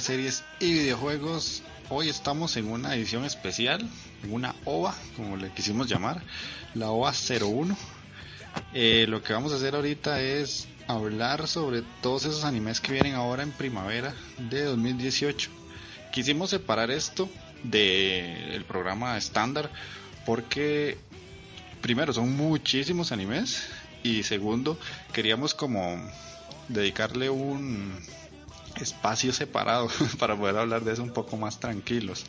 Series y videojuegos. Hoy estamos en una edición especial, una OVA, como le quisimos llamar, la OVA 01. Eh, lo que vamos a hacer ahorita es hablar sobre todos esos animes que vienen ahora en primavera de 2018. Quisimos separar esto del programa estándar porque primero son muchísimos animes y segundo queríamos como dedicarle un espacio separado para poder hablar de eso un poco más tranquilos.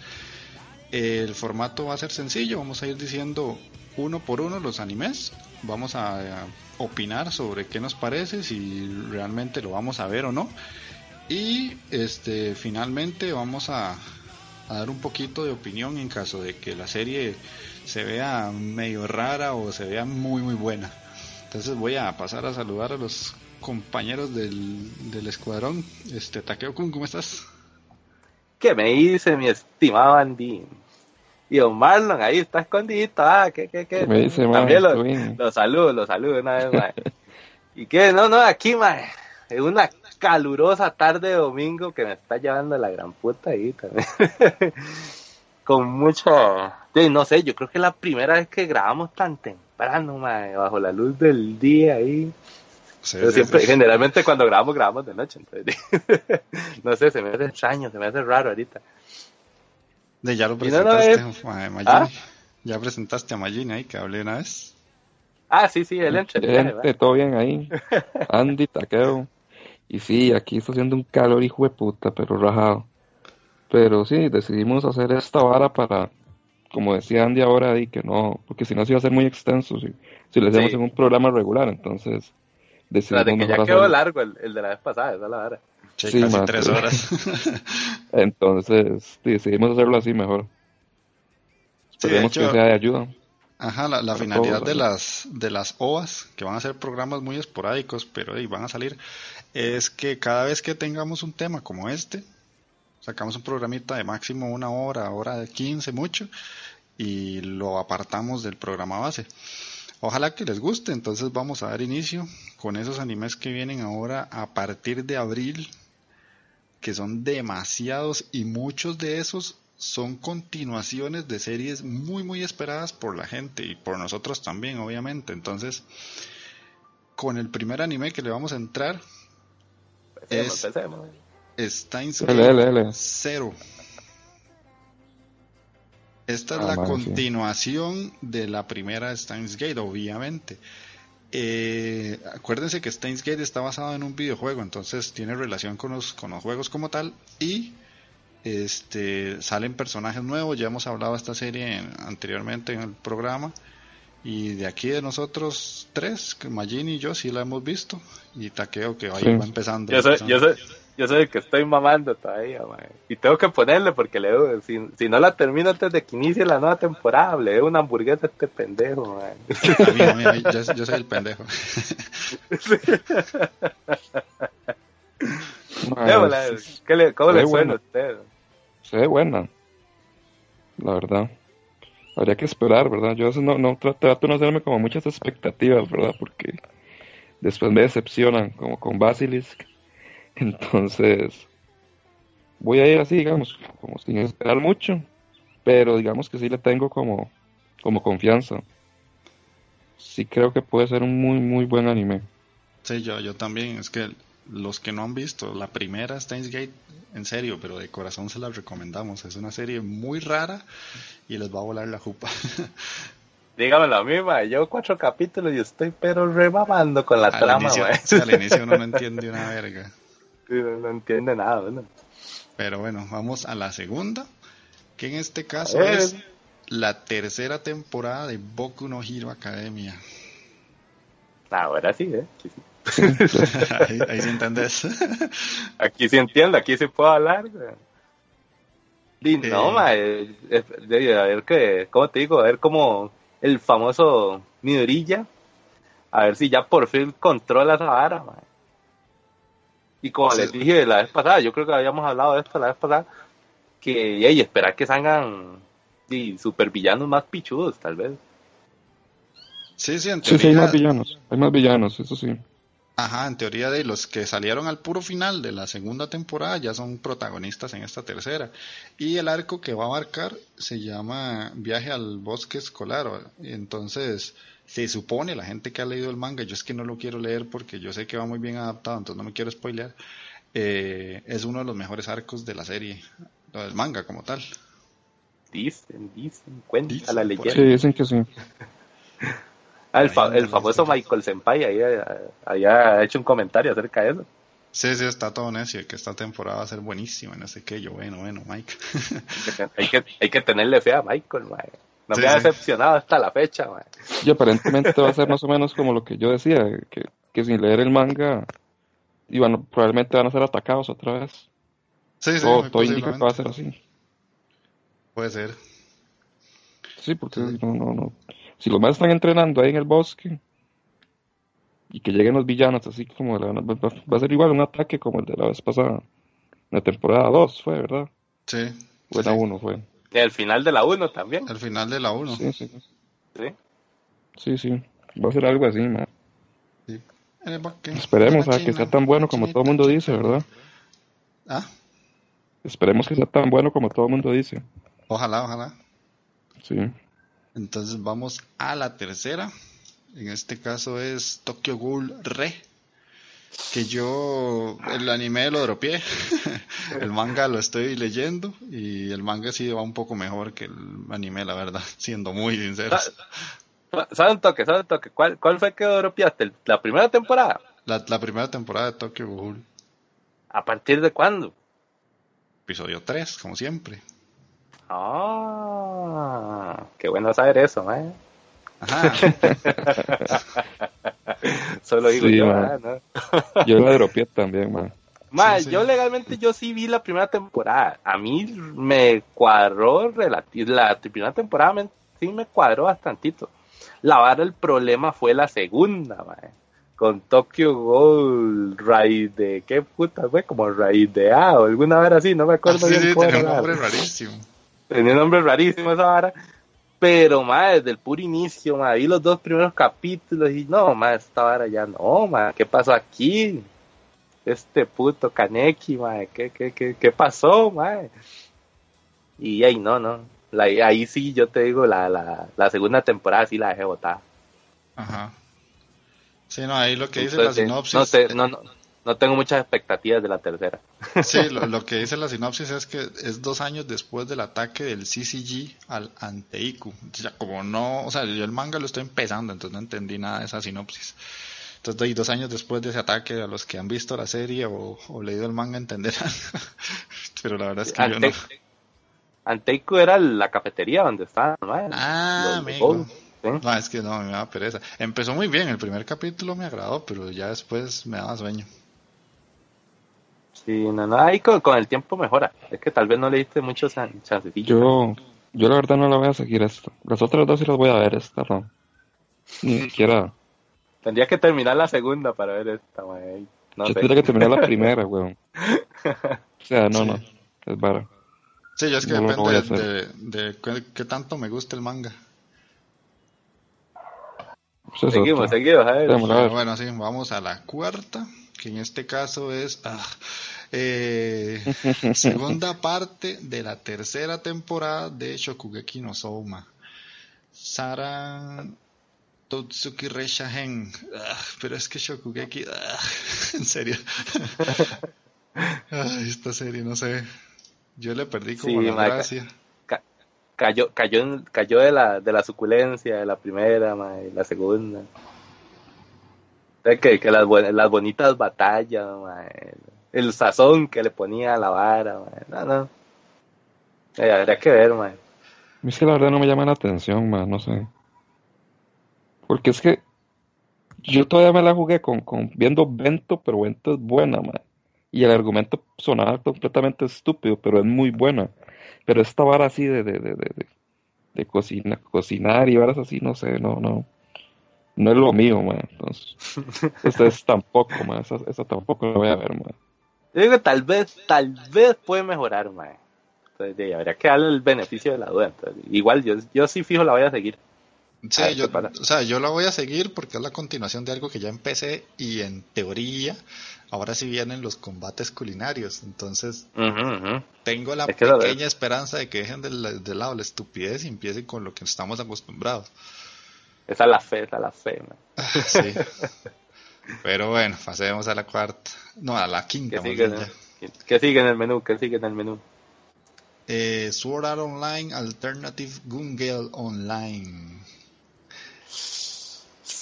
El formato va a ser sencillo, vamos a ir diciendo uno por uno los animes, vamos a opinar sobre qué nos parece, si realmente lo vamos a ver o no. Y este finalmente vamos a, a dar un poquito de opinión en caso de que la serie se vea medio rara o se vea muy muy buena. Entonces voy a pasar a saludar a los compañeros del, del escuadrón. Este, Takeo Kun, ¿cómo estás? ¿Qué me dice mi estimado Andy? Y don Marlon ahí está escondidito, ah, ¿qué, qué, qué? Me dice, También lo, lo, saludo, lo saludo una vez más. ¿Y qué? No, no, aquí, man, es una calurosa tarde de domingo que me está llevando la gran puta ahí también. Con mucha... no sé, yo creo que es la primera vez que grabamos tan temprano, man, bajo la luz del día ahí. Sí, siempre, sí. Generalmente cuando grabamos, grabamos de noche. Entonces, no sé, se me hace extraño, se me hace raro ahorita. De ya lo presentaste no, no, a Magini. ¿Ah? Ya presentaste a Magini ahí, que hablé una vez. Ah, sí, sí, él Excelente, todo bien ahí. Andy, Taqueo. Y sí, aquí está haciendo un calor hijo de puta, pero rajado. Pero sí, decidimos hacer esta vara para, como decía Andy ahora, y que no, porque si no se iba a ser muy extenso si, si le hacemos sí. en un programa regular, entonces decidimos de que ya quedó largo el, el, de la vez pasada, esa es la vara. Sí, sí casi tres horas. entonces decidimos hacerlo así mejor. Esperemos sí, que sea de ayuda. Ajá, la, la finalidad todo, de las de las OVAs, que van a ser programas muy esporádicos, pero y van a salir, es que cada vez que tengamos un tema como este, sacamos un programita de máximo una hora, hora de 15 mucho, y lo apartamos del programa base. Ojalá que les guste, entonces vamos a dar inicio con esos animes que vienen ahora a partir de abril, que son demasiados y muchos de esos son continuaciones de series muy muy esperadas por la gente y por nosotros también, obviamente. Entonces, con el primer anime que le vamos a entrar empecemos, es empecemos. Steins Gate Zero. Esta es Ah, la man, sí. continuación de la primera Steins Gate, obviamente. Eh, acuérdense que Steins Gate está basado en un videojuego, entonces tiene relación con los, con los juegos como tal y este salen personajes nuevos. Ya hemos hablado de esta serie en- anteriormente en el programa. Y de aquí de nosotros tres, que Majin y yo sí la hemos visto. Y Takeo que ahí Sí. va empezando. Soy, empezando. yo soy, yo soy el que estoy mamando todavía, mae. Y tengo que ponerle porque le doy, si, si no la termino antes de que inicie la nueva temporada, le doy una hamburguesa a este pendejo, mae. A mí, a mí, a mí, yo, yo soy el pendejo. Es- ¿qué le, ¿Cómo se le suena a usted? se ve buena, la verdad. Habría que esperar, ¿verdad? Yo a veces no, no tra- trato de no hacerme como muchas expectativas, ¿verdad? Porque después me decepcionan, como con Basilisk. Entonces, voy a ir así, digamos, como sin esperar mucho, pero digamos que sí le tengo como, como confianza. Sí creo que puede ser un muy, muy buen anime. Sí, yo, yo también. Es que los que no han visto la primera Steins Gate, en serio, pero de corazón se la recomendamos. Es una serie muy rara y les va a volar la jupa. Dígamelo a mí, ma. Llevo cuatro capítulos y estoy pero remamando con la al trama, inicio, al inicio uno no entiende una verga. No, no entiende nada. Pero bueno, vamos a la segunda, que en este caso es la tercera temporada de Boku no Hero Academia. Ahora sí, ¿eh? Sí, ahí, ahí sí entendés. aquí sí entiendo, aquí sí puedo hablar. Di, no, Eh. ma, de- a ver que, ¿cómo te digo? A ver cómo el famoso Midorilla, a ver si ya por fin controla esa vara, ma. Y como Sí. les dije la vez pasada, yo creo que habíamos hablado de esto la vez pasada, que, esperar que salgan di, supervillanos más pichudos, tal vez. Sí, sí, en Sí, sí, hay teoría, más villanos. Hay más villanos, eso sí. ajá, en teoría de los que salieron al puro final de la segunda temporada ya son protagonistas en esta tercera. Y el arco que va a abarcar se llama Viaje al Bosque Escolar. Y entonces, se supone, la gente que ha leído el manga, yo es que no lo quiero leer porque yo sé que va muy bien adaptado, entonces no me quiero spoilear. eh, es uno de los mejores arcos de la serie, lo del manga como tal. Dicen, dicen, cuenta Dicen, la leyenda. Sí, dicen que sí. Ah, el, fa- famoso. Michael Senpai ahí, eh, había hecho un comentario acerca de eso. Sí, sí, está todo necio, que esta temporada va a ser buenísima, no sé qué, yo, bueno, bueno, Mike. Hay que, hay que tenerle fe a Michael, mae. No Sí, me ha sí. decepcionado hasta la fecha, mae. Y aparentemente va a ser más o menos como lo que yo decía, que, que sin leer el manga, y bueno, probablemente van a ser atacados otra vez. Sí, sí, todo todo indica que va a ser así. Puede ser. Sí, porque no, no, no. Si los más están entrenando ahí en el bosque y que lleguen los villanos, así como la- va, va- va a ser igual un ataque como el de la vez pasada. En la temporada 2 fue, ¿verdad? Sí. Sí. 1 fue. Y al final de la 1 también. Al final de la 1. Sí, sí, ¿sí? sí, sí. Va a ser algo así, el bosque, Esperemos a que sea tan bueno como todo el mundo dice, ¿verdad? Ah, Esperemos que sea tan bueno como todo el mundo dice. ojalá, ojalá. Sí. Entonces vamos a la tercera. En este caso es Tokyo Ghoul Re. Que yo el anime lo dropié. el manga lo estoy leyendo. Y el manga sí va un poco mejor que el anime, la verdad. Siendo muy sinceros. ¿Sabe un toque? ¿Sabe un toque? ¿Cuál, cuál fue que dropeaste? ¿El- ¿La primera temporada? La, la primera temporada de Tokyo Ghoul. ¿A partir de cuándo? Episodio 3, como siempre. Ah, qué bueno saber eso, mae. Ajá. Solo digo Sí, yo, mae. ah, ¿no? Yo la dropié también, ma. Ma, Sí, sí. yo legalmente yo sí vi la primera temporada. A mí me cuadró relati- la primera temporada me- sí me cuadró bastantito. La vara el problema fue la segunda, ma. Con Tokyo Ghoul, raíz de qué puta fue, como raíz de A o alguna vara así, no me Ah, acuerdo sí, bien sí, cómo tenía era un nombre rarísimo. Tenía un nombre rarísimo esa vara. Pero, ma, desde el puro inicio, ma, vi los dos primeros capítulos y no, ma, esta vara ya no, ma, ¿qué pasó aquí? Este puto Kaneki, ma, ¿qué, qué, qué, qué pasó, ma? Y ahí no, no. La- ahí sí, yo te digo, la, la, la segunda temporada sí la dejé botada. Ajá. Sí, no, ahí lo que dice Entonces, la sinopsis. no, sé, no, no, no tengo muchas expectativas de la tercera. Sí, lo, lo que dice la sinopsis es que es dos años después del ataque del CCG al Anteiku. O sea, como no, o sea, yo el manga lo estoy empezando, entonces no entendí nada de esa sinopsis. Entonces, dos años después de ese ataque, a los que han visto la serie o, o leído el manga entenderán. Pero la verdad es que yo no. Ante- Anteiku era la cafetería donde estaban, ma, Ah, amigo. ¿sí? No, es que no, me daba pereza. Empezó muy bien, el primer capítulo me agradó, pero ya después me daba sueño. Sí, no, no, ahí con, con el tiempo mejora. Es que tal vez no le diste muchos chan- chancecillos. Yo, yo la verdad no la voy a seguir esta. Las otras dos sí las voy a ver, esta no. Ni siquiera. Tendría que terminar la segunda para ver esta, güey. No yo sé. tendría que terminar la primera, weón. O sea, no, no. Es vara. Sí, ya es que No depende de, hacer. de, qué, qué tanto me gusta el manga. Pues es Seguimos, seguimos, a ver. Ver. bueno, sí, vamos a la cuarta, que en este caso es ah, eh, segunda parte de la tercera temporada de Shokugeki no Souma. Sara Totsuki Reshahen. Ah, pero es que Shokugeki. ah, en serio. Ay, esta serie, no sé. Yo le perdí como Sí, la gracia. Ca- cayó, cayó, cayó de la, de la suculencia de la primera, mae, la segunda. Que, que las, las bonitas batallas, el sazón que le ponía a la vara, mae, no, no. Eh, habría que ver, mae. Es que la verdad no me llama la atención, man, no sé. Porque es que yo todavía me la jugué con, con viendo Bento, pero Bento es buena, man. Y el argumento sonaba completamente estúpido, pero es muy buena. Pero esta vara así de, de, de, de, de- de cocina, cocinar y varas así, no sé, no, no. No es lo mío, man. Entonces, ustedes tampoco, man. Esa, esa tampoco la voy a ver, man. Yo digo tal vez, tal vez puede mejorar, mae. Entonces, de, habría que darle el beneficio de la duda. Entonces, igual, yo, yo sí fijo la voy a seguir. Sí, A ver yo, o sea, yo la voy a seguir porque es la continuación de algo que ya empecé y en teoría ahora sí vienen los combates culinarios. Entonces tengo la Es que la pequeña esperanza de que dejen de, la- de lado la estupidez y empiecen con lo que estamos acostumbrados. Esa es la fe, esa es la fe. Sí. Pero bueno, pasemos a la cuarta. No, a la quinta. ¿Qué más sigue, en- ya. ¿Qué, qué sigue en el menú? ¿Qué sigue en el menú? Eh, Sword Art Online Alternative Gun Online.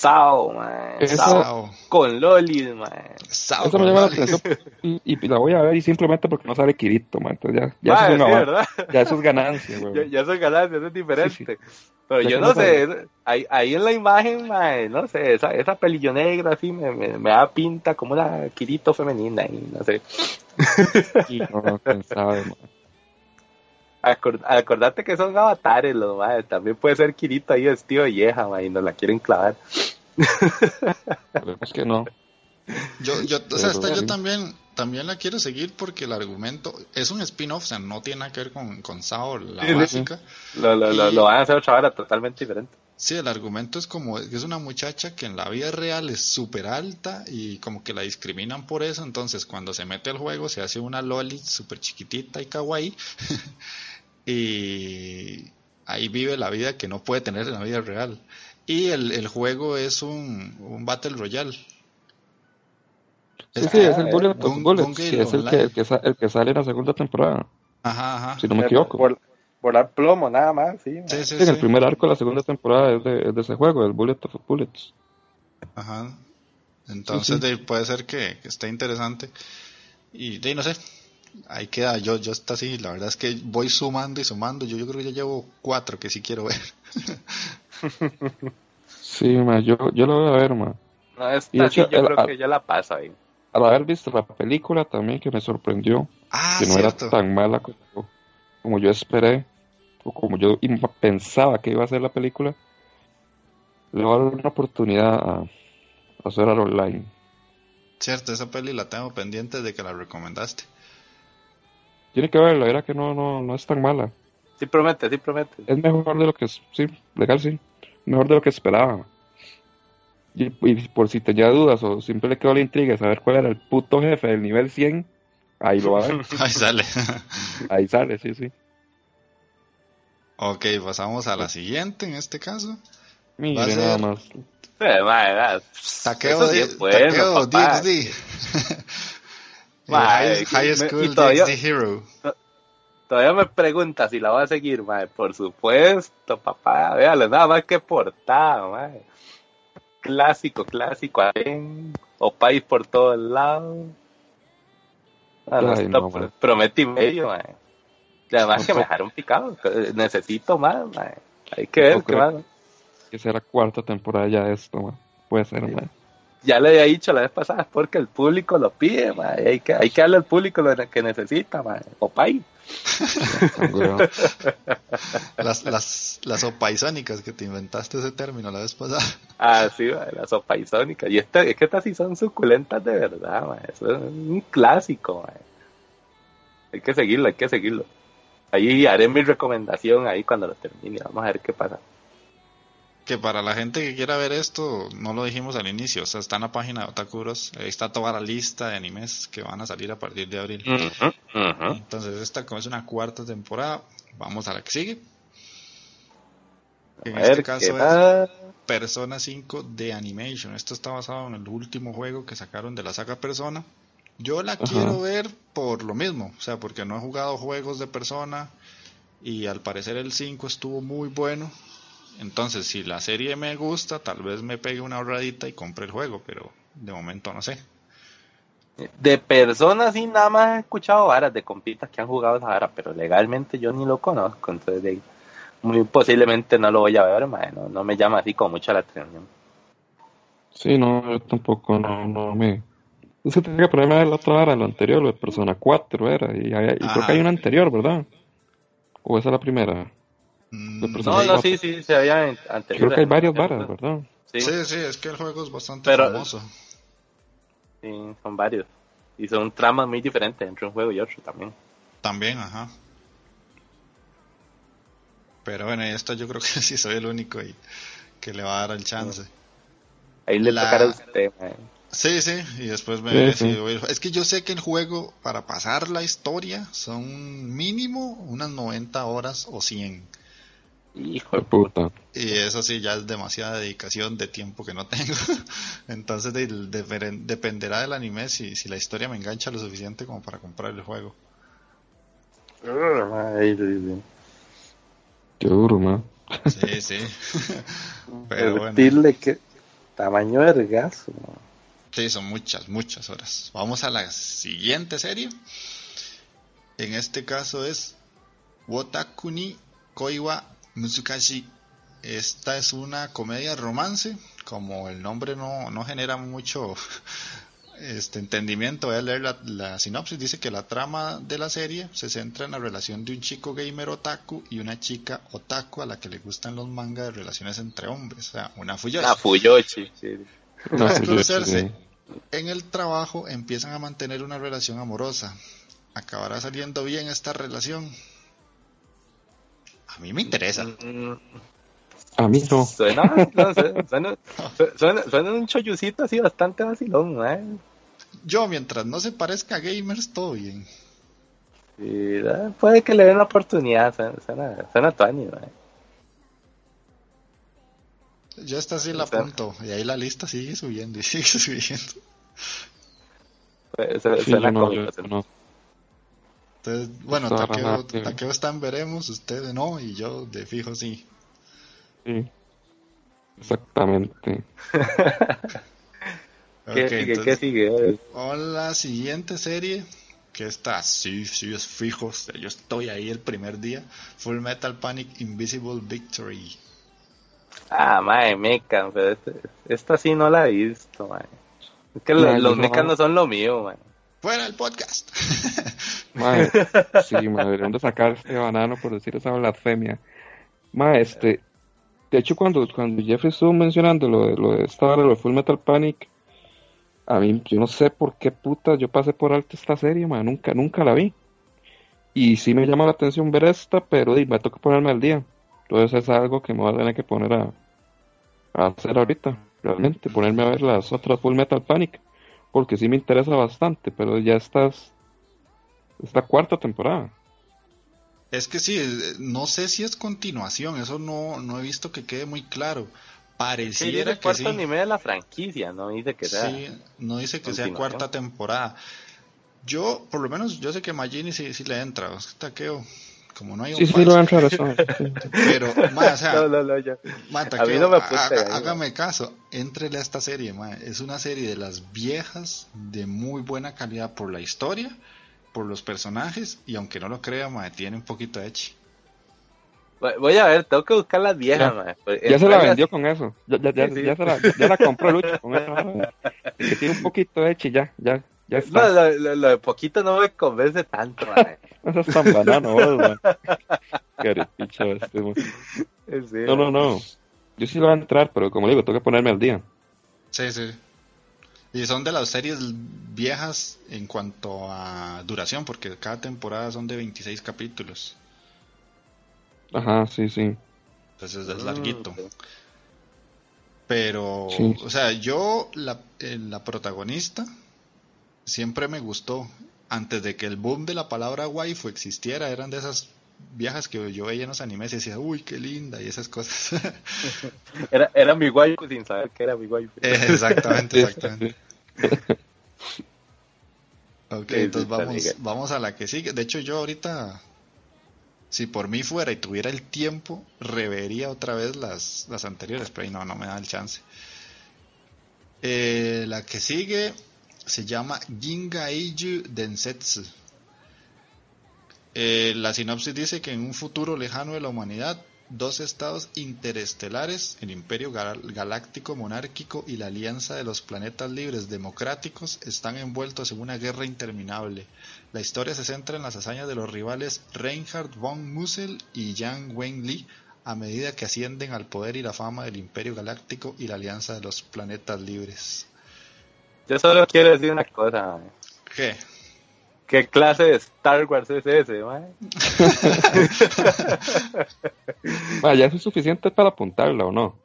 Sao. Esa- Sao. Con Lolis, mae. Sao, Eso me llama la atención y, y la voy a ver y simplemente porque no sale Kirito, man. Entonces ya, ya Mae, eso es sí, un avance. ¿verdad? Ya eso es ganancia, Ya, güey. ya ganancia, eso es diferente. Sí, Pero Ya yo no no sé, ahí, ahí en la imagen, mae, no sé, esa, esa pelillo negra así me, me, me da pinta como una Kirito femenina ahí, no sé. No, no, quién sabe, man. Acor- acordate que son avatares los mae, también puede ser Kirito ahí vestido de vieja, mae, y nos la quieren clavar. Esperemos que no. Yo, yo, o sea, esta yo sí. también, también la quiero seguir porque el argumento es un spin-off, o sea, no tiene nada que ver con, con Sao, la Sí, sí. básica. Lo, lo, lo, lo van a hacer otra hora totalmente diferente. Sí, el argumento es como que es una muchacha que en la vida real es súper alta y como que la discriminan por eso, entonces cuando se mete al juego se hace una loli súper chiquitita y kawaii y ahí vive la vida que no puede tener en la vida real. Y el, el juego es un, un Battle Royale. Sí, sí, es el Ah, Bullet Gun- Bullets, Gun sí, Gale es el que, el, que el que sale en la segunda temporada, Ajá, ajá. si no me equivoco. Por, volar plomo, nada más, sí. Sí, sí, Sí, en el primer arco de la segunda temporada es de, es de ese juego, el Bullet of Bullets. Ajá. Entonces Sí, sí. de- puede ser que, que esté interesante. Y de no sé. Ahí queda. Yo, yo está así. La verdad es que voy sumando y sumando. Yo, yo creo que ya llevo cuatro que sí quiero ver. Sí, ma, yo, yo lo voy a ver, ma. No, esta Y de sí hecho, yo el- creo al- que yo la paso ahí. Al haber visto la película también que me sorprendió, Ah, que no cierto. era tan mala como, como yo esperé, o como yo pensaba que iba a ser la película, le voy a dar una oportunidad a, a hacer al online. Cierto, esa peli la tengo pendiente de que la recomendaste. Tiene que verla, era que no, no, no es tan mala. Sí promete, sí promete. Es mejor de lo que, es- sí, legal sí, mejor de lo que esperaba. Y, y por si tenía dudas o siempre le quedó la intriga de saber cuál era el puto jefe del nivel 100, ahí lo va a ver, Ahí sale. ahí sale, sí, sí. ok, pasamos a la siguiente en este caso. Mire, Va a nada más. Eh, Taqueo, sí es bueno, papá. Eh, high, High me- School y todavía- Hero. Todavía me pregunta si la voy a seguir, mae. Por supuesto, papá. Véale, nada más que portada, mae. Clásico, clásico. Aren, O país por todos lados. Ay, no, pro- mae. prometí medio, mae. Y además que me dejaron picado. Necesito más, mae. Hay que ver qué más. que será cuarta temporada ya de esto, man. Puede ser. Ya le había dicho la vez pasada, es porque el público lo pide, mae. Hay que, hay que darle al público lo que necesita, mae. O. Las, las, las opaisónicas que te inventaste ese término la vez pasada. Ah, sí, mae, la sopa isónica. Y este, es que estas sí son suculentas de verdad. Eso es un clásico. Hay que seguirlo, hay que seguirlo. Ahí haré mi recomendación ahí cuando lo termine. Vamos a ver qué pasa. Que para la gente que quiera ver esto, no lo dijimos al inicio, o sea, está en la página de Otakuros, ahí está toda la lista de animes que van a salir a partir de abril. Entonces esta como es una cuarta temporada, vamos a la que sigue. En este caso ¿qué es? Persona 5 de Animation. Esto está basado en el último juego que sacaron de la saga Persona. Yo la quiero ver por lo mismo, o sea, porque no he jugado juegos de Persona y al parecer el 5 estuvo muy bueno. Entonces, si la serie me gusta, tal vez me pegue una ahorradita y compre el juego, pero de momento no sé. De personas sí nada más he escuchado varas de compitas que han jugado esa vara, pero legalmente yo ni lo conozco, entonces de- muy posiblemente no lo voy a ver, mae, no, no me llama así como mucho la atención. Sí, no, yo tampoco, no, no me... Es que tenía que ponerme a ver la otra vara, lo anterior, lo de Persona 4 era, y, hay- y creo que hay una anterior, ¿verdad? ¿O esa es la primera? Mm, No, no, sí, sí, se había en- anterior. Creo que hay varias varas, ¿verdad? Sí, Sí, sí, es que el juego es bastante Pero- famoso. sí, son varios. Y son tramas muy diferentes entre un juego y otro también. También, ajá. Pero bueno, esta yo creo que sí soy el único y que le va a dar el chance. Ahí le La- tocará a usted, mae. Sí, sí, y después me Sí, sí. Es que yo sé que el juego, para pasar la historia, son mínimo unas 90 horas o 100. Hijo De puta. Y eso sí, ya es demasiada dedicación de tiempo que no tengo. Entonces de- de- dependerá del anime si, si la historia me engancha lo suficiente como para comprar el juego. Qué duro, man. Sí, sí. Pero bueno. Que tamaño vergazo. mae. Sí, son muchas, muchas horas. Vamos a la siguiente serie. En este caso es Wotakuni Koiwa Musukashi. Esta es una comedia romance. Como el nombre no, no genera mucho este entendimiento, voy a leer la, la sinopsis. Dice que la trama de la serie se centra en la relación de un chico gamer otaku y una chica otaku a la que le gustan los mangas de relaciones entre hombres. O sea, una fuyoshi. La Fuyoshi, sí. Tras sí. en el trabajo empiezan a mantener una relación amorosa. ¿Acabará saliendo bien esta relación? A mí me interesa. A mí no. Suena, no suena, suena, suena un chollucito así bastante vacilón, mae. Yo, mientras no se parezca a gamers, todo bien. Sí, eh, puede que le den la oportunidad, suena, suena, tuani, mae. Yo esta sí la apunto. Y ahí la lista sigue subiendo y sigue subiendo. Su- su- Sí, suena yo no, yo no. Entonces, bueno, Está Takeo, raro, sí. Takeo está en veremos, usted no, y yo de fijo sí. Sí. Exactamente. ¿Qué Ok, sigue? entonces, ¿Qué sigue? A la siguiente serie, que está, sí, sí, es fijo, o sea, yo estoy ahí el primer día, Full Metal Panic Invisible Victory. Ah, mae, mecha, pero este- esta sí no la he visto, mae. Es que Mae, lo- yo los no- son lo mío, mae. ¡Fuera el podcast! Mae, sí, mae, deberían de sacar este banano por decir esa blasfemia. Mae, este, de hecho cuando, cuando Jeffrey estuvo mencionando lo de, lo de esta hora, lo de Full Metal Panic, a mí, yo no sé por qué puta yo pasé por alto esta serie, mae, nunca, nunca la vi. Y sí me llama la atención ver esta, pero di, me toca ponerme al día. Entonces es algo que me voy a tener que poner a hacer ahorita, realmente, ponerme a ver las otras Full Metal Panic, porque sí me interesa bastante, pero ya estás es la cuarta temporada. Es que sí, eh, no sé si es continuación, eso no, no he visto que quede muy claro. Sí, dice Pareciera que cuarto sí. anime de la franquicia, no dice que sea. Sí, no dice que sea cuarta temporada. Yo, por lo menos, yo sé que Magini sí, sí le entra. Es que Takeo, como no hay un Sí, sí, lo eso. sí. Pero, ma, o sea, No, no, no, ya. ma, A mí no me ahí, ma. hágame caso, entrele a esta serie, ma. Es una serie de las viejas, de muy buena calidad por la historia, por los personajes, y aunque no lo crea, ma, tiene un poquito de echi. Voy- a ver, tengo que buscar las viejas, Ya. Pues, Ya se la vendió con eso. Ya, ya, ya, Sí, sí. ya se la, ya la compró Lucho con eso. Que tiene un poquito de hecho ya, ya, ya No, lo, lo- lo de poquito no me convence tanto, mae. No seas tan banano, vos, man. Este, man. Serio. No, no, no. Yo sí lo voy a entrar, pero como le digo, tengo que ponerme al día. Sí, sí. Y son de las series viejas en cuanto a duración, porque cada temporada son de 26 capítulos. Ajá, sí, sí. Entonces es Mm, larguito. Pero, Sí. o sea, yo, la, eh, la protagonista, siempre me gustó. Antes de que el boom de la palabra waifu existiera, eran de esas viejas que yo veía en los animes y decía, uy, qué linda, y esas cosas. era, era mi waifu sin saber que era mi waifu. Eh, exactamente, exactamente. Ok, entonces vamos, vamos a la que sigue. De hecho, yo ahorita, si por mí fuera y tuviera el tiempo, revería otra vez las, las anteriores, pero ahí no, no me da el chance. Eh, la que sigue se llama Jingaiju Densetsu. Eh, la sinopsis dice que en un futuro lejano de la humanidad, dos estados interestelares, el Imperio Galáctico Monárquico y la Alianza de los Planetas Libres Democráticos, están envueltos en una guerra interminable. La historia se centra en las hazañas de los rivales Reinhard von Mussel y Yang Wenli a medida que ascienden al poder y la fama del Imperio Galáctico y la Alianza de los Planetas Libres. Yo solo quiero decir una cosa. ¿Qué? ¿Qué clase de Star Wars es ese, man? ya es suficiente para apuntarla, ¿o no?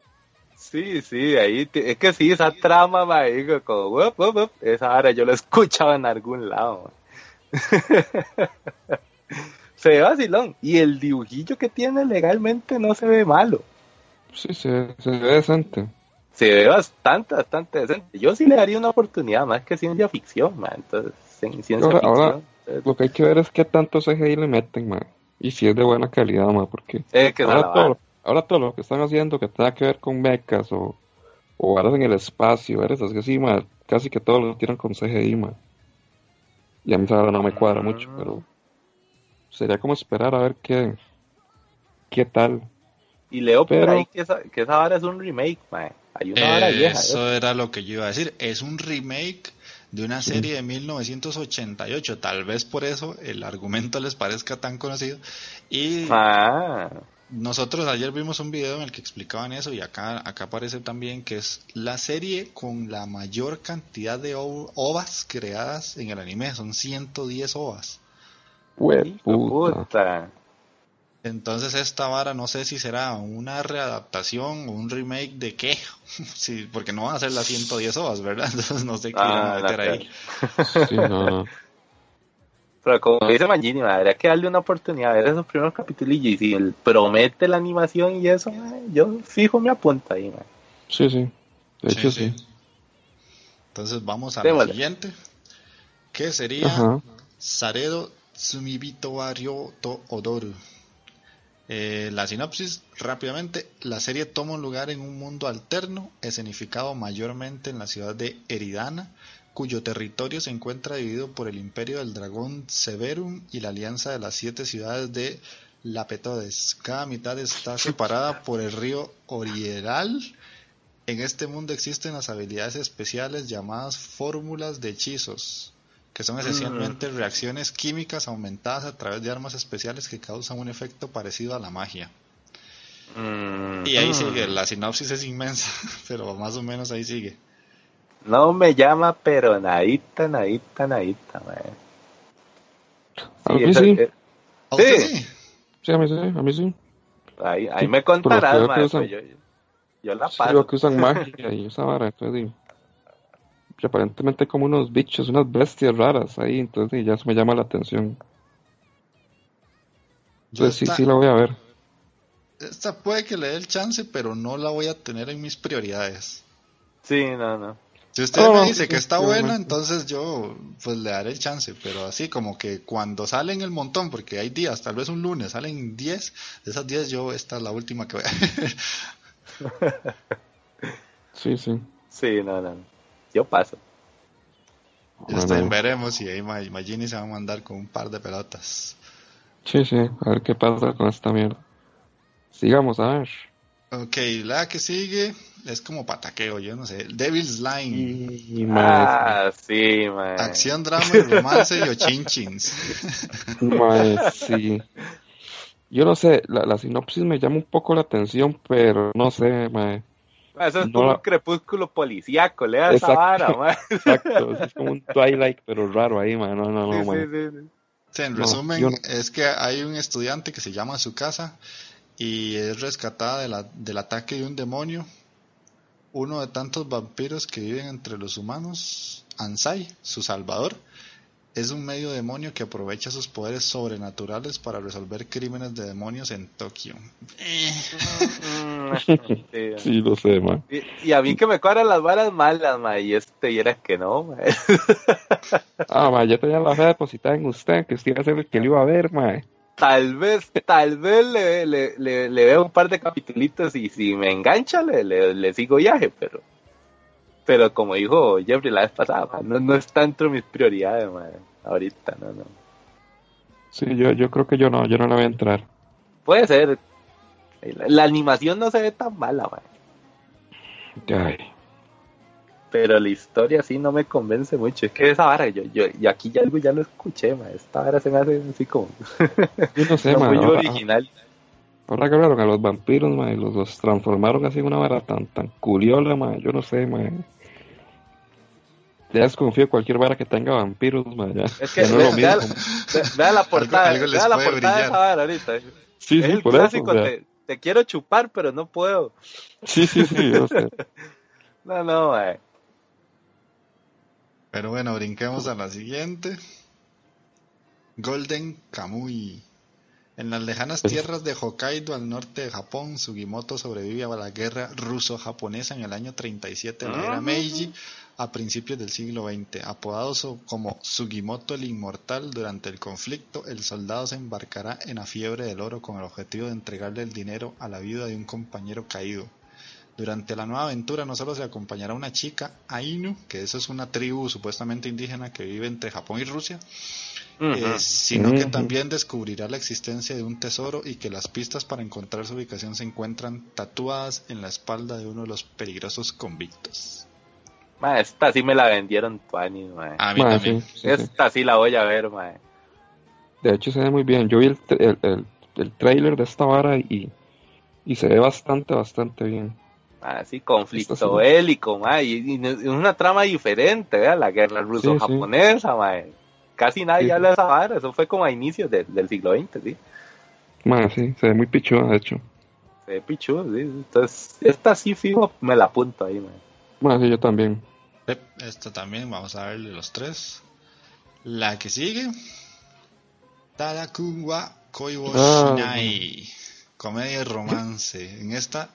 Sí, sí, ahí es que sí, esa trama, man, como, esa hora yo lo escuchaba en algún lado. se ve vacilón. Y el dibujillo que tiene legalmente no se ve malo. Sí, se, se ve decente. Se ve bastante, bastante decente. Yo sí le daría una oportunidad más que ciencia ficción, man. Entonces, ciencia ahora, lo que hay que ver es qué tanto CGI le meten, man. Y si es de buena calidad, man, porque ahora, todo, ahora todo lo que están haciendo que tenga que ver con mechas o, o en el espacio, eres así, así man, casi que todo lo tiran con CGI, man. Y a mí ahora no me cuadra mucho, pero sería como esperar a ver qué, qué tal. Y leo por ahí que esa, que esa vara es un remake, man. Hay una vara vieja. Eso era lo que yo iba a decir. Es un remake de una serie de 1988. Tal vez por eso el argumento les parezca tan conocido. Y ah. nosotros ayer vimos un video en el que explicaban eso y acá, acá aparece también que es la serie con la mayor cantidad de ovas creadas en el anime. Son 110 ovas. puta. Entonces esta vara no sé si será una readaptación o un remake de qué, sí, porque no van a ser las 110 ovas, ¿verdad? Entonces no sé qué ah, a meter ahí. Pero como dice Mangini, habría que darle una oportunidad a ver esos primeros capítulos y si él promete la animación y eso, yo fijo me apunta ahí. Sí, sí, de hecho sí. Entonces vamos a la siguiente, que sería Saredo Tsumibito Wario to Odoru. Eh, la sinopsis, rápidamente, la serie toma un lugar en un mundo alterno, escenificado mayormente en la ciudad de Eridana, cuyo territorio se encuentra dividido por el imperio del dragón Severum y la alianza de las siete ciudades de Lapetodes. Cada mitad está separada por el río Orieral. En este mundo existen las habilidades especiales llamadas fórmulas de hechizos que son esencialmente reacciones químicas aumentadas a través de armas especiales que causan un efecto parecido a la magia. Y ahí sigue, la sinopsis es inmensa, pero más o menos ahí sigue. No me llama, pero nadita, nadita, nadita, A mí sí. sí. sí. a mí sí, a mí sí. Ahí, ahí me contarás, pues yo, yo, la paso. Creo que usan magia y esa vara, entonces digo aparentemente hay como unos bichos, unas bestias raras ahí, entonces ya eso me llama la atención. Entonces sí, sí la voy a ver. Esta puede que le dé el chance, pero no la voy a tener en mis prioridades. Sí, no, no. Si usted me dice que está buena, entonces yo pues le daré el chance, pero así como que cuando salen el montón, porque hay días, tal vez un lunes salen 10, de esas 10 yo esta es la última que voy a ver. sí, sí. Sí, no, no yo paso. Este, veremos y ahí Magini se va a mandar con un par de pelotas. Sí, sí, a ver qué pasa con esta mierda. Sigamos, a ver. Ok, la que sigue es como pataqueo, yo no sé. Devil's Line. ah, sí, man. Acción, drama y romance y ochinchins. sí. Yo no sé, la, la, sinopsis me llama un poco la atención, pero no sé, mae. Eso es como un crepúsculo policíaco, le da esa vara, man. Exacto, es como un Twilight, pero raro ahí, man. No, no, no, sí, sí, sí, en resumen, es que hay un estudiante que se llama a su casa y es rescatada de la, del ataque de un demonio, uno de tantos vampiros que viven entre los humanos, Ansai, su salvador, es un medio demonio que aprovecha sus poderes sobrenaturales para resolver crímenes de demonios en Tokio. Sí, Sí, lo sé, man. Y, y a mí que me cuadran las varas malas, ma, y este y era que no, ma. Ah, ma, ya tenía la fe depositada en usted, que usted iba a ser el que lo iba a ver, ma. Tal vez, tal vez le, le, le, le veo un par de capitulitos y si me engancha le, le, le sigo viaje, pero pero como dijo Jeffrey la vez pasada, no, no está dentro de mis prioridades, ahorita, no, no. Sí, yo, yo creo que yo no, yo no le voy a entrar. Puede ser. La, la animación no se ve tan mala, ma, Ay, pero la historia sí no me convence mucho. Es que esa vara, yo, yo, yo aquí ya algo ya lo escuché, ma, esta vara se me hace así como yo no sé, no muy Ahora, original. ahora que hablaron a los vampiros, ma, y los, los transformaron así en una vara tan, tan curiosa, ma. Yo no sé, ma. Ya desconfío de cualquier vara que tenga vampiros, ma. Ya, Es que ya no es lo vea, vea la portada, algo vea la portada de esa vara ahorita. Sí, es sí, el por eso. clásico, te, te quiero chupar, pero no puedo. Sí, sí, sí, yo sé. No, no, ma. Pero bueno, brinquemos a la siguiente. Golden Kamui. En las lejanas tierras de Hokkaido, al norte de Japón, Sugimoto sobrevive a la guerra ruso-japonesa en el año 37 de la era Meiji, a principios del siglo XX. Apodado como Sugimoto el Inmortal, durante el conflicto, el soldado se embarcará en la fiebre del oro con el objetivo de entregarle el dinero a la viuda de un compañero caído. Durante la nueva aventura no solo se acompañará una chica, Ainu, que eso es una tribu supuestamente indígena que vive entre Japón y Rusia, eh, sino que también descubrirá la existencia de un tesoro y que las pistas para encontrar su ubicación se encuentran tatuadas en la espalda de uno de los peligrosos convictos. Ma, esta sí me la vendieron Tuani, ma. A mí Ma, también. sí, sí, sí. Esta sí la voy a ver, ma. De hecho, se ve muy bien. Yo vi el, el, el, el trailer de esta vara y, y se ve bastante, bastante bien. Así, conflicto bélico, ma. Y, y una trama diferente, ¿verdad? La guerra ruso-japonesa. Casi nadie habla de esa vara. Eso fue como a inicios de- del siglo XX, sí. Ma, sí, se ve muy pichuda, de hecho. Se ve pichudo, sí. Entonces, esta sí fijo, me la apunto ahí, ma. Ma, sí, yo también. Esta también, vamos a verle los tres. La que sigue. Tadaku wa Koiwo Ah. Shinai. Comedia y romance. En esta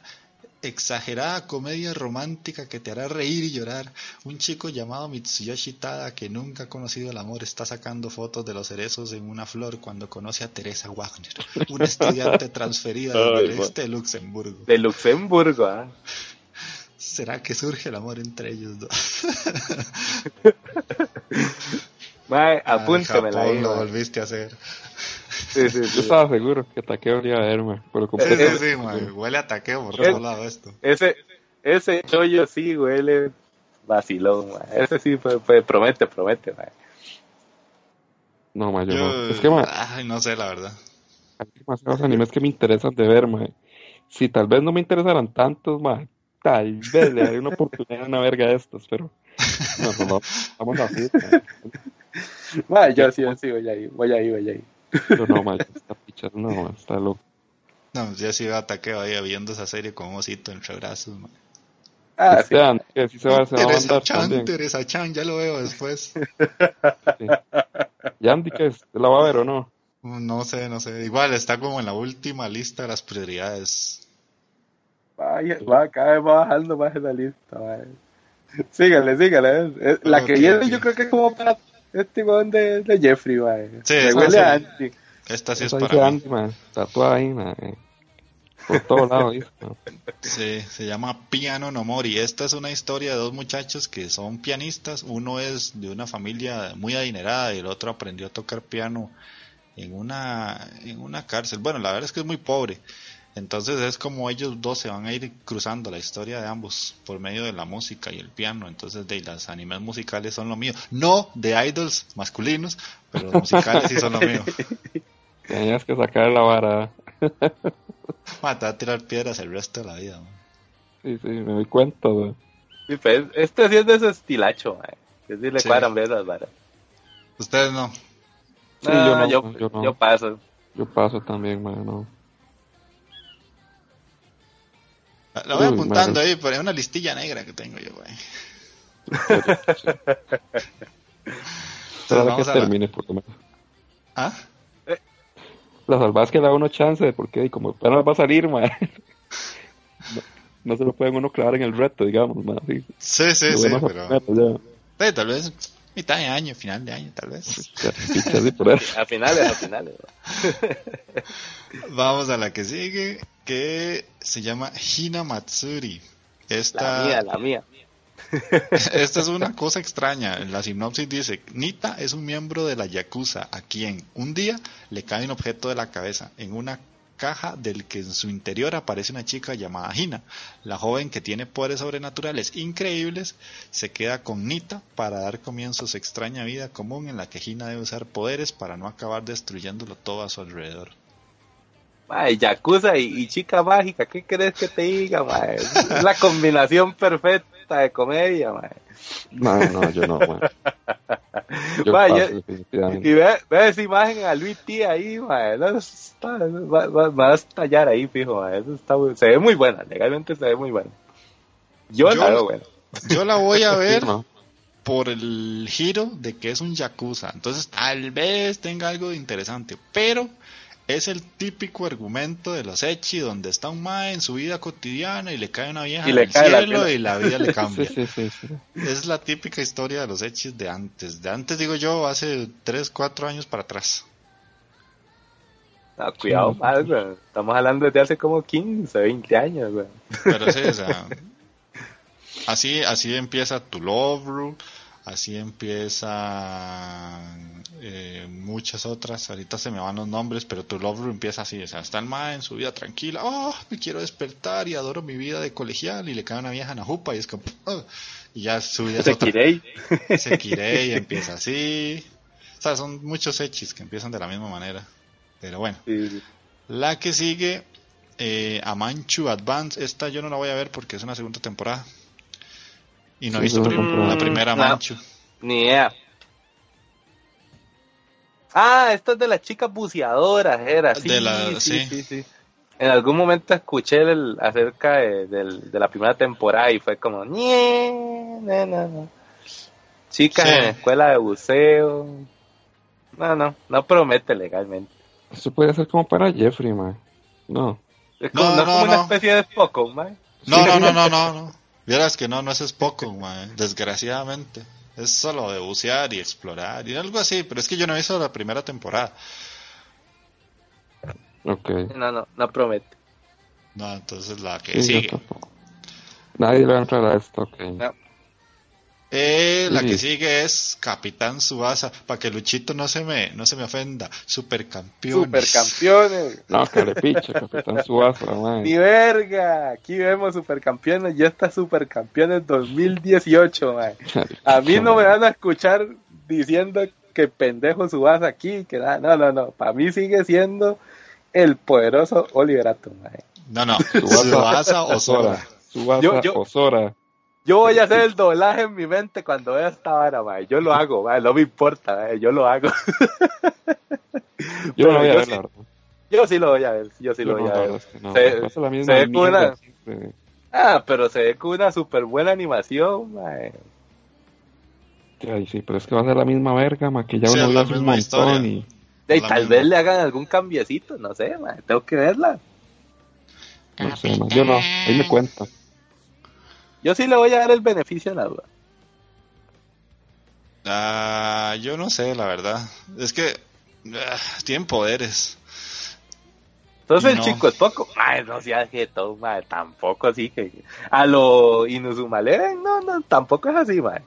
exagerada comedia romántica que te hará reír y llorar, un chico llamado Mitsuyoshi Tada que nunca ha conocido el amor está sacando fotos de los cerezos en una flor cuando conoce a Teresa Wagner, una estudiante transferida del este de Luxemburgo. De Luxemburgo, ¿ah? ¿Será que surge el amor entre ellos dos? Ma, Ah, apúntemela Japón, ahí, lo volviste a hacer. Sí, sí, Yo estaba seguro que Takeo iba a verme, pero Sí, sí, huele a taqueo por todos lados esto. Ese, ese chollo sí huele vacilón, ma. Ese sí fue, fue- promete, promete, ma. No, ma, yo, Yo, no. Es que, ma, ay, no sé, la verdad. hay demasiados animes que me interesan de ver, ma. Si tal vez no me interesaran tantos, ma, tal vez le daré una oportunidad a una verga de estos, pero no, no, no, vamos así, ma. Ma, yo sí, yo sí, voy ahí, voy ahí, voy ahí. Pero no, ma, está picha, no, ma, está loco. No, yo sí veo a taqueo ahí viendo esa serie con un osito entre brazos, man. Ah, sí. Vean, que sí se va, se va a Teresa mandar Chan, también. Teresa Chan, ya lo veo después. Sí. Yandy, ¿qué es? ¿La va a ver o no? No sé, no sé. Igual está como en la última lista de las prioridades. Vaya, va, cada vez va bajando más en la lista, ma. Sígale, sígale. La que viene yo creo que es como para este weón de, de Jeffrey, ma. Sí, Me huele sí. a anti. Esta sí es para mí. Andy, ma, tatuada ahí, por todos lados. Sí, se llama Piano no Mori. Esta es una historia de dos muchachos que son pianistas. Uno es de una familia muy adinerada y el otro aprendió a tocar piano en una, en una cárcel. Bueno, la verdad es que es muy pobre. Entonces es como ellos dos se van a ir cruzando la historia de ambos por medio de la música y el piano. Entonces de las animes musicales son lo mío. No de idols masculinos, pero los musicales sí son lo mío. Tenías que sacar la vara. Ma, te va a tirar piedras el resto de la vida. man. Sí, sí, me doy cuenta. Sí, pues, este sí es de ese estilacho, ma. Que sí le Sí. cuadran ver las varas. Ustedes no. Sí, yo no, yo, yo no. yo paso. Yo paso también, man, no. La voy Uy, apuntando madre. ahí, pero es una listilla negra que tengo yo, güey. Para que a la- termine, por lo menos. ¿Ah? La salvada es que le da uno chance, porque como apenas va a salir, ma, no, no se lo pueden uno clavar en el reto, digamos, ma, sí. Sí, sí, Lo pero... Sí, tal vez mitad de año, final de año, tal vez. A finales, a finales. Vamos a la que sigue, que se llama Hina Matsuri. Esta, La mía, la mía. esta es una cosa extraña. En la sinopsis dice, Nita es un miembro de la Yakuza a quien un día le cae un objeto de la cabeza en una caja del que en su interior aparece una chica llamada Hina. La joven que tiene poderes sobrenaturales increíbles se queda con Nita para dar comienzo a su extraña vida común en la que Hina debe usar poderes para no acabar destruyéndolo todo a su alrededor. Yakuza y, chica mágica, ¿qué crees que te diga? Es la combinación perfecta de comedia, mae. No, no, yo no, ma. Yo Ma, paso, yo- definitivamente. Y ve, ve esa imagen a Luis T ahí, mae. No, está, va, va- va a estallar ahí, fijo, mae. Eso está, muy- se ve muy buena, legalmente se ve muy buena. Yo, Yo- la veo buena. Yo la voy a ver No, por el giro de que es un yakuza. Entonces, tal vez tenga algo de interesante, pero es el típico argumento de los Echi donde está un mae en su vida cotidiana y le cae una vieja Y le del cae la cielo y la vida le cambia. sí, sí, sí. Es la típica historia de los Echis de antes. De antes digo yo, hace 3, 4 años para atrás. No, cuidado, más. Estamos hablando desde hace como 15, 20 años, güey. Pero sí, o sea, así, así empieza tu Love así empieza eh, muchas otras, ahorita se me van los nombres, pero tu Love empieza así, o sea, está el mae en su vida tranquila, oh, me quiero despertar y adoro mi vida de colegial y le cae una vieja en la jupa y es como, "Oh", y ya su vida otra. Sekirei. Sekirei empieza así, o sea, son muchos hechis que empiezan de la misma manera, pero bueno. Sí, sí. La que sigue, eh, Amanchu Advance. Esta yo no la voy a ver porque es una segunda temporada. Y no he visto prim- la primera No. Ni idea. Ah, esto es de las chicas buceadoras, era. Sí, De la- sí, sí. sí, sí. En algún momento escuché el, acerca de, del- de la primera temporada y fue como, "Nie, no, no, no". Chicas Sí. en escuela de buceo. No, no, no promete legalmente. Esto podría ser como para Jeffrey, ma. No. Es como, No, no, como una especie de Pokémon, man. No, no, no, no, no, no. Vieras que no, no es poco, desgraciadamente. Es solo de bucear y explorar y algo así, pero es que yo no he visto la primera temporada. Ok. No, no, no promete. No, entonces la que Sí, sigue. Nadie le va a entrar a esto, ok. No. Eh, la Sí. que sigue es Capitán Subasa, para que Luchito no se me, no se me ofenda. Supercampeones. Supercampeones. No, carepicha, Capitán Suaza, ma. Ni verga, aquí vemos supercampeones, ya está supercampeones 2018, man. A mí no me van a escuchar diciendo que pendejo subas aquí, que nada, no, no, no, para mí sigue siendo el poderoso Oliverato, man. No, no, Subasa Subasa o Sora. Subasa Yo- yo- o Sora. Yo voy a hacer el doblaje en mi mente cuando vea esta vara, man. Yo lo hago, man. no me importa, man. yo lo hago. Yo no lo voy a yo ver, sí- la verdad. Yo sí lo voy a ver, yo sí Yo lo no, voy la a ver. es que no. Se- Pasa la misma se ve mierda una- siempre. Ah, pero se ve con una super buena animación. Ay, sí, pero es que va a ser la misma verga, ma, que ya Sí, uno vio hace un montón historia. y... Tal misma. vez le hagan algún cambiecito, no sé, man. Tengo que verla. No sé, ma, yo no, ahí me cuenta. Yo sí le voy a dar el beneficio a la duda. Ah, yo no sé, la verdad. Es que ah, tienen poderes. Entonces No. el chico es poco. Ay, no seas todo, man. Tampoco así que. A lo Inuzumaleven, no, no, tampoco es así, man.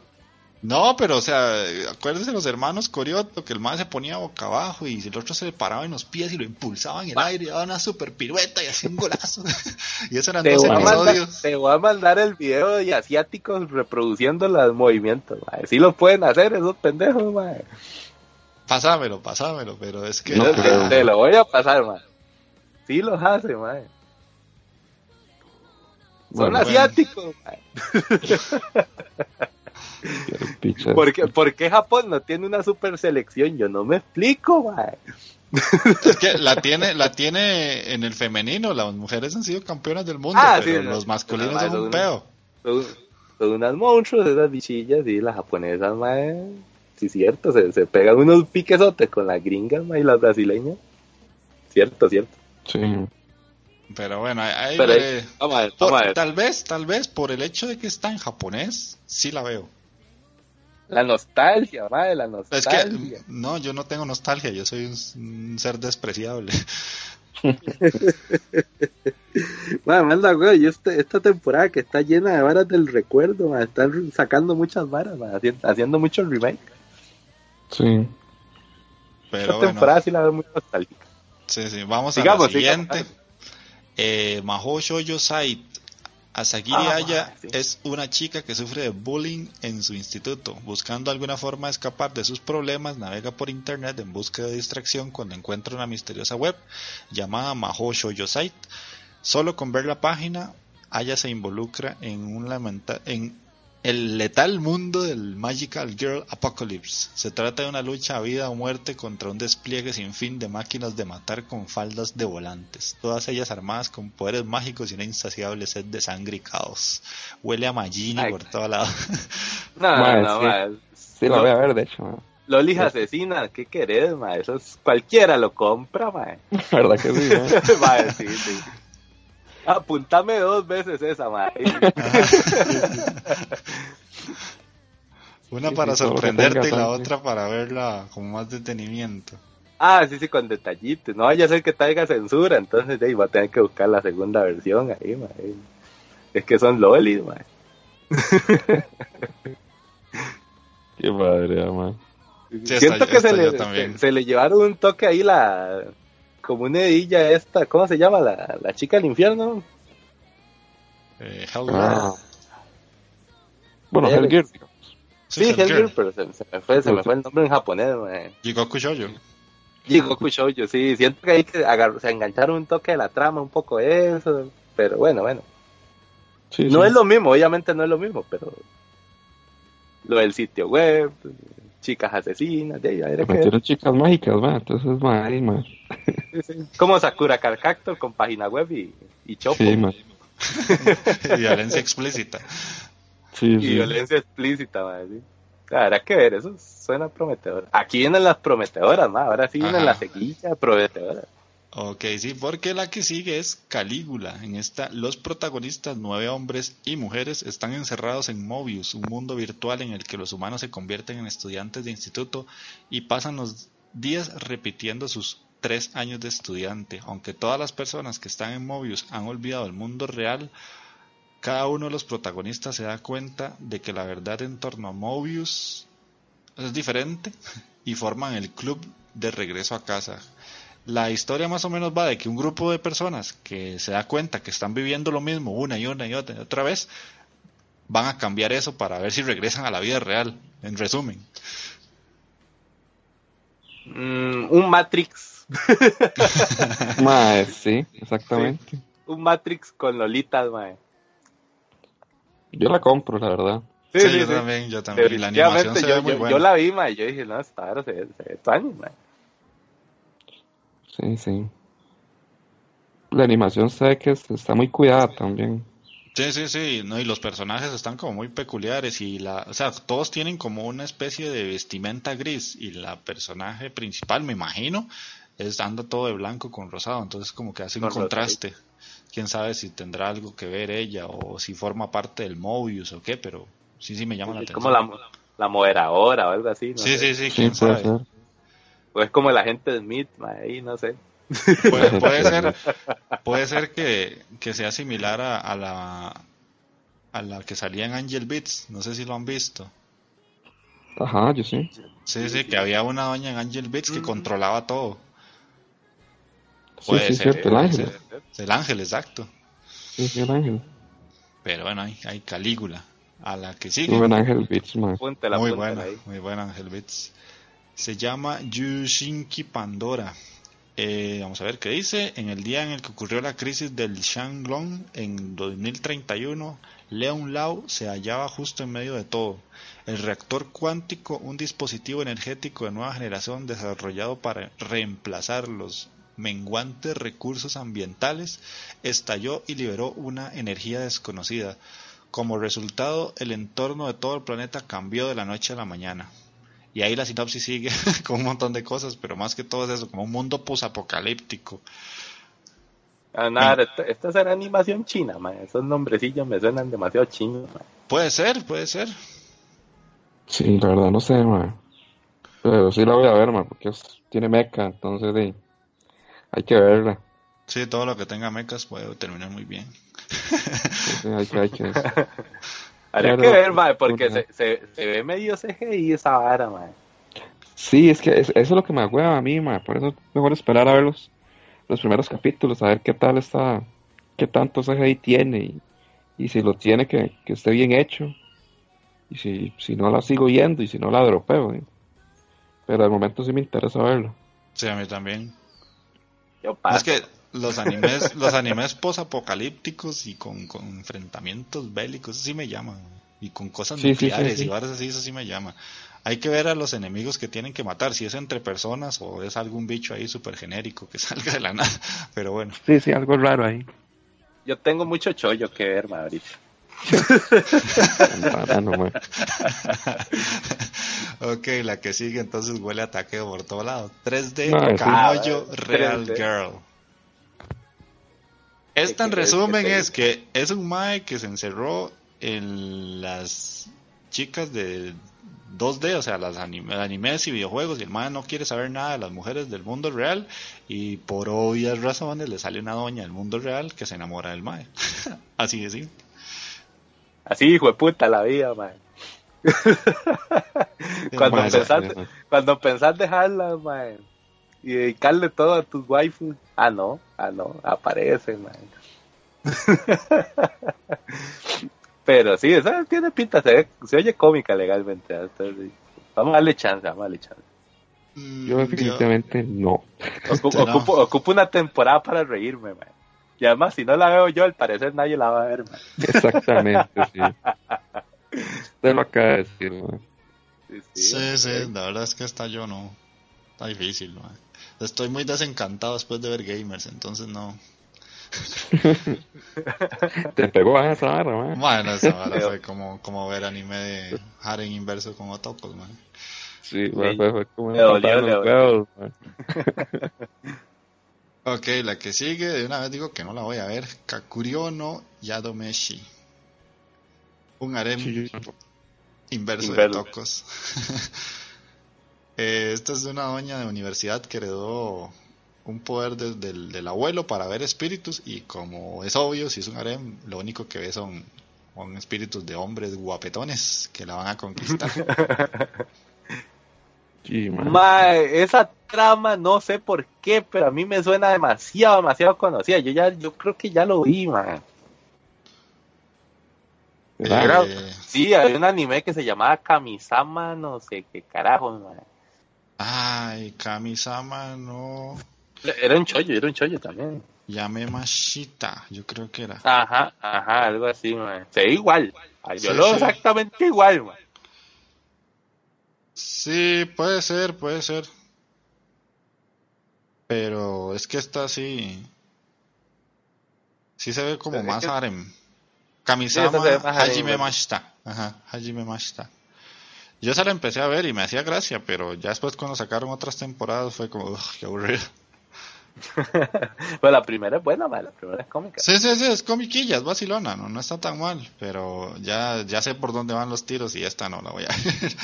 No, pero o sea, acuérdense los hermanos Corioto, que el man se ponía boca abajo y el otro se le paraba en los pies y lo impulsaba en el aire y daba una super pirueta y hacía un golazo. y eso eran Te dos voy, a mandar, episodios. te voy a mandar el video de asiáticos reproduciendo los movimientos, man. Sí lo pueden hacer esos pendejos, man. Pasámelo, pasámelo, pero es que No Te- te, lo voy a pasar, man. Sí los hace, man. Son Bueno, asiáticos. ¿Por qué, por qué Japón no tiene una super selección? Yo no me explico, man. es que la tiene, la tiene en el femenino, las mujeres han sido campeonas del mundo, Ah, pero sí, los no. masculinos No, son un. Son, son unas monstruos esas bichillas y las japonesas, man. sí, cierto, se, se pegan unos piquesotes con las gringas y las brasileñas. Cierto, cierto. Sí. Pero bueno, ahí, Pero ahí- eh, vamos a ver, por- vamos a ver. tal vez, tal vez por el hecho de que está en japonés, sí la veo. La nostalgia, madre, la Es nostalgia. que, no, yo no tengo nostalgia, yo soy un, un ser despreciable. Madre, manda, güey, este- esta temporada que está llena de varas del recuerdo, madre, están sacando muchas varas, haciendo muchos remakes. Sí. Pero Esta bueno, temporada sí la veo muy nostálgica. sí, sí, vamos Sigamos, a la siguiente. sigamos. Eh, Mahou Shoujo Site. Asagiri Ah, Aya sí. es una chica que sufre de bullying en su instituto. Buscando alguna forma de escapar de sus problemas, navega por internet en busca de distracción cuando encuentra una misteriosa web llamada Mahou Shoujo Site. Solo con ver la página, Aya se involucra en un lamenta en el letal mundo del Magical Girl Apocalypse. Se trata de una lucha a vida o muerte contra un despliegue sin fin de máquinas de matar con faldas de volantes, todas ellas armadas con poderes mágicos y una insaciable sed de sangre y caos. Huele a Magini Ay. por todo lado. No, no, sí. madre. Sí, la No. voy a ver, de hecho. ma. Lolis asesina, ¿qué querés, madre? Eso es, cualquiera lo compra. La verdad que sí, ma. Madre, sí, sí. Apuntame dos veces esa, madre. Una Sí, para sí, sorprenderte y la otra para verla con más detenimiento. Ah, sí, sí, con detallitos. No vaya a ser que traiga censura, entonces ahí va a tener que buscar la segunda versión ahí, madre. Es que son lolis, madre. Qué padre, ma. Sí, Siento que se le, se, se le llevaron un toque ahí la... Como una hedilla esta, ¿cómo se llama? La, la chica del infierno. Eh, Hell Ah. Bueno, digamos. Sí, Hellgirl. Pero se, se me fue, se me fue el nombre en japonés. Jigoku Shoujo. Jigoku Shoujo, sí, siento que ahí que agar- se engancharon un toque de la trama, un poco eso, pero bueno, bueno. Sí, No sí. es lo mismo, obviamente no es lo mismo, pero lo del sitio web, chicas asesinas, de ahí, a ver Le qué- metieron chicas mágicas, ma. Entonces, ma, ahí, sí, como Sakura Card Captor con página web y, y Chopo Sí, y violencia explícita. Sí, y sí. violencia explícita, madre, sí. Habrá que ver, eso suena prometedor. Aquí vienen las prometedoras, ma, ahora sí vienen Ajá. las seguillas prometedoras. Ok, sí, porque la que sigue es Calígula. En esta, los protagonistas, nueve hombres y mujeres, están encerrados en Mobius, un mundo virtual en el que los humanos se convierten en estudiantes de instituto y pasan los días repitiendo sus tres años de estudiante. Aunque todas las personas que están en Mobius han olvidado el mundo real, cada uno de los protagonistas se da cuenta de que la verdad en torno a Mobius es diferente y forman el club de regreso a casa. La historia más o menos va de que un grupo de personas que se da cuenta que están viviendo lo mismo una y una y otra y otra vez, van a cambiar eso para ver si regresan a la vida real, en resumen. Mm, un Matrix, Ma, eh, sí, exactamente. un Matrix con lolitas, mae. Yo la compro, la verdad. Sí, Sí, sí, yo sí. también, yo también. Y la animación se yo, ve muy yo- buena. yo la vi, mae, y yo dije, no, esta ahora se, ve- se ve tuanis, mae. Sí, sí. La animación se ve que es- está muy cuidada también. Sí, sí, sí, no, y los personajes están como muy peculiares y la, o sea, todos tienen como una especie de vestimenta gris y la personaje principal, me imagino, es anda todo de blanco con rosado, entonces como que hace un Con contraste. Quién sabe si tendrá algo que ver ella o si forma parte del Mobius o qué, pero sí, sí me llama la Es atención. como la, la moderadora o algo así, no Sí, sé. sí, sí, Sí, quién sabe. ser. O es como el agente Smith, mae, ahí, no sé. Puede, puede ser, puede ser que, que sea similar a, a la a la que salía en Angel Beats, no sé si lo han visto. Ajá, yo sí. Sí, sí, que había una doña en Angel Beats que Mm. controlaba todo. Puede sí, ser, cierto, el ángel. ser. El ángel, exacto. Sí, sí, el ángel. Pero bueno, hay, hay Calígula. A la que sigue. buen ángel, man. Apúntela, muy buena, ahí. muy buena Angel Beats. Se llama Yushinki Pandora. Eh, vamos a ver qué dice. En el día en el que ocurrió la crisis del Shanglong en 2031, Leon Lau se hallaba justo en medio de todo. El reactor cuántico, un dispositivo energético de nueva generación desarrollado para reemplazar los menguantes recursos ambientales, estalló y liberó una energía desconocida. Como resultado, el entorno de todo el planeta cambió de la noche a la mañana. Y ahí la sinopsis sigue con un montón de cosas, pero más que todo es eso, como un mundo posapocalíptico. Ah, nada, esta, esta será animación china, man. Esos nombrecillos me suenan demasiado chinos, man. Puede ser, puede ser. Sí, la verdad no sé, ma. Pero sí la voy a ver, porque es- tiene meca, entonces sí, hay que verla. Sí, todo lo que tenga mecas puede terminar muy bien. Sí, hay que, hay que. Habría Claro, que ver, man, porque se, se, se ve medio CGI esa vara, man. Sí, es que es- eso es lo que me agüeva a mí, ma. Por eso es mejor esperar a ver los, los primeros capítulos, a ver qué tal está, qué tanto CGI tiene y, y si lo tiene que, que esté bien hecho. Y si, si no la sigo viendo y si no la dropeo. ¿eh? Pero de momento sí me interesa verlo. Sí, a mí también. Yo paso. Es que los animes, los animes posapocalípticos y con, con enfrentamientos bélicos, eso sí me llaman. Y con cosas Sí, sí, sí, nucleares sí. y varas así, eso sí me llama. Hay que ver a los enemigos que tienen que matar, si es entre personas o es algún bicho ahí súper genérico que salga de la nada. Pero bueno, Sí, sí, algo raro ahí. Yo tengo mucho chollo que ver, man, ok, la que sigue entonces huele a ataque por todo lado. 3D, No, sí. Real 3D. Girl. Esta en resumen es que es un mae que se encerró en las chicas de 2D, o sea, las anime- animes y videojuegos, y el mae no quiere saber nada de las mujeres del mundo real, y por obvias razones le sale una doña del mundo real que se enamora del mae. Así de simple. Así, hijo de puta, la vida, man. cuando, Ma, pensás, cuando pensás dejarla, man, y dedicarle todo a tus waifus, ah, no, ah, no, aparece, man. Pero sí, esa tiene pinta, se, oye cómica legalmente. entonces, sí. Vamos a darle chance, vamos a darle chance. Mm, Yo definitivamente no. Ocupo, Este, no. ocupo, ocupo una temporada para reírme, man. Y además, si no la veo yo, al parecer nadie la va a ver, man. Exactamente, sí. Usted lo acaba de decir, ma. Sí, Sí, sí, la verdad es que está yo no. Está difícil, mae. Estoy muy desencantado después de ver gamers, entonces no. Te pegó a esa barra, ma. Bueno, esa vara fue como, como ver anime de Haren inverso con otokos, man. Sí, ma, fue, fue como Le dolió, los dolió. huevos, ma. Ok, la que sigue, de una vez digo que no la voy a ver. Kakurio no Yadomeshi. Un harem Sí, inverso de tocos. Eh, esta es de una doña de universidad que heredó un poder de- del, del abuelo para ver espíritus y como es obvio, si es un harem, lo único que ve son, son espíritus de hombres guapetones que la van a conquistar. Sí, ma. Mae, esa trama no sé por qué, pero a mí me suena demasiado, demasiado conocida. Yo ya, yo creo que ya lo vi, man. ¿Verdad? Eh, Sí, había un anime que se llamaba Kamisama, no sé qué carajo, man. ay, Kamisama no Era un chollo, era un chollo también. Yamemashita, yo creo que era. Ajá, ajá, algo así, man. Se ve igual. Ay, Yo Sí, lo sí. exactamente igual, man. Sí, puede ser, puede ser. Pero es que esta sí. Sí se ve como más que- harem. Sí, Kamisama harem, Hajime. Mashita. Ajá, Hajime Mashita. Yo esa la empecé a ver y me hacía gracia, pero ya después cuando sacaron otras temporadas fue como, "Ugh, qué aburrido. Pero la primera es buena, man. La primera es cómica. Sí, sí, sí, es comiquilla, es vacilona, no, no está tan mal, pero ya, ya sé por dónde van los tiros y esta no la voy a ver.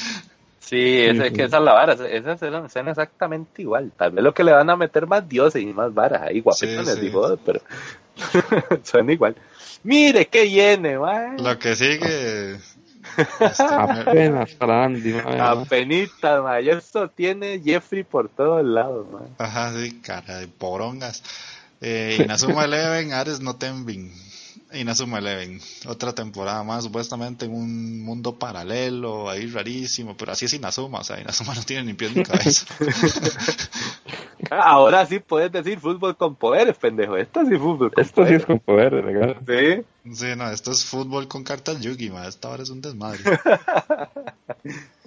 Sí, es, es sí. que esa es la vara. Esas eran escenas exactamente igual. Tal vez lo que le van a meter más dioses y más varas ahí, guapetones, Sí, sí. digo, pero suena igual. Mire qué viene, man. Lo que sigue. este, Apenas para Andy, man. Y Esto tiene Jeffrey por todos lados, man. Ajá, sí, cara de porongas. Eh, Inazuma Eleven, Ares no Tenbin. Inazuma Eleven, otra temporada más, supuestamente en un mundo paralelo, ahí rarísimo, pero así es Inazuma, o sea, Inazuma no tiene ni pies ni cabeza. Ahora sí puedes decir fútbol con poderes, pendejo. Esto sí es fútbol con Esto sí es poderes. con poder, legal. Sí. Sí, no, esto es fútbol con cartas Yugi, ma, esta hora es un desmadre.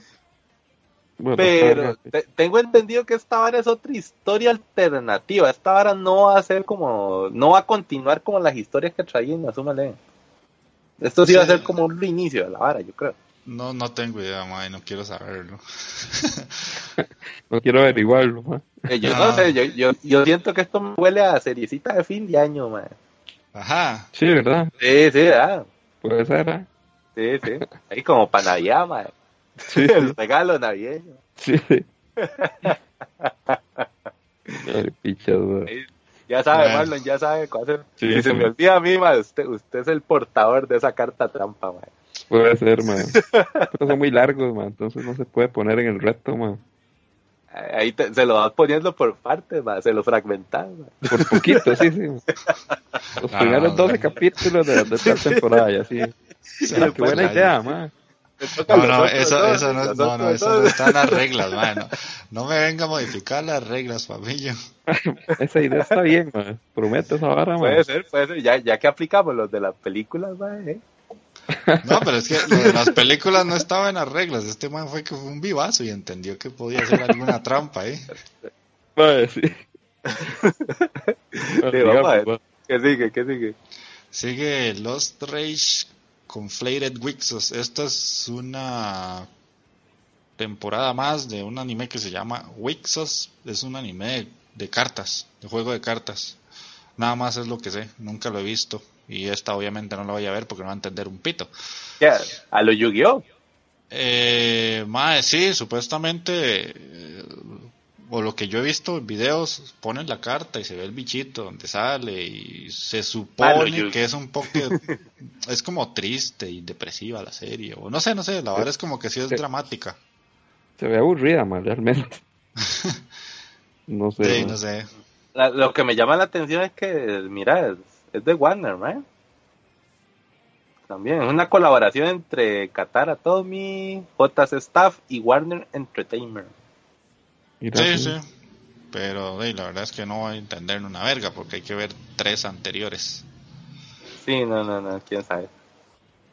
Bueno, Pero te- tengo entendido que esta vara es otra historia alternativa. Esta vara no va a ser como, no va a continuar como las historias que traía en Azuma Eleven. Esto sí, va a ser como un reinicio de la vara, yo creo. No, no tengo idea, mae, no quiero saberlo. No quiero averiguarlo, ma. Eh, yo no Ah. sé, yo, yo, yo siento que esto me huele a seriecita de fin de año, man. Ajá. Sí, ¿verdad? Sí, sí, ah. Puede ser, ¿eh? Sí, sí. Ahí como para Navidad, man. Sí, El regalo navideño. sí. El. Ahí, Ya sabe. Marlon, ya sabe cuál es. Sí, y se sí. me olvida a mí, man, usted, usted es el portador de esa carta trampa, man. Puede ser, ma. Pero son muy largos, ma. Entonces no se puede poner en el reto, ma. Ahí te- se lo vas poniendo por partes, man. Se lo fragmentas, man. Por poquito, sí, sí. Los No, primeros no, 12 no. capítulos de, de esta temporada, y así. Sí, Ah, qué buena pues, idea, ma. No, no, eso, eso no, no, no, eso no está en las reglas, mae, no, me venga a modificar las reglas, papillo. Esa idea está bien, ma. Promete esa vara, ma. Puede ser, puede ser. Ya, ya que aplicamos los de las películas, man, ¿eh? No, pero es que lo de las películas no estaba en las reglas. Este man fue que fue un vivazo y entendió que podía hacer alguna trampa ahí. Ma, sí. Sí, vamos a ver. ¿Qué sigue? ¿Qué sigue? Sigue Lost Rage Conflated Wixos. Esta es una temporada más de un anime que se llama Wixos. Es un anime de, de cartas, de juego de cartas. Nada más es lo que sé, nunca lo he visto. Y esta obviamente no la voy a ver porque no va a entender un pito. A lo Yu-Gi-Oh! Eh, mae, sí, supuestamente, eh, o lo que yo he visto en videos, ponen la carta y se ve el bichito donde sale y se supone que es un poco, es como triste y depresiva la serie, o no sé, no sé, la verdad es como que sí es dramática. Se ve aburrida, ma, realmente. No sé. Sí, no sé. La- lo que me llama la atención es que, mira, es, es de Warner, ¿no? También es una colaboración entre Katara Tommy, JC Staff y Warner Entertainment. Sí, sí. Pero sí, la verdad es que no voy a entender una verga porque hay que ver tres anteriores. Sí, no, no, no, quién sabe.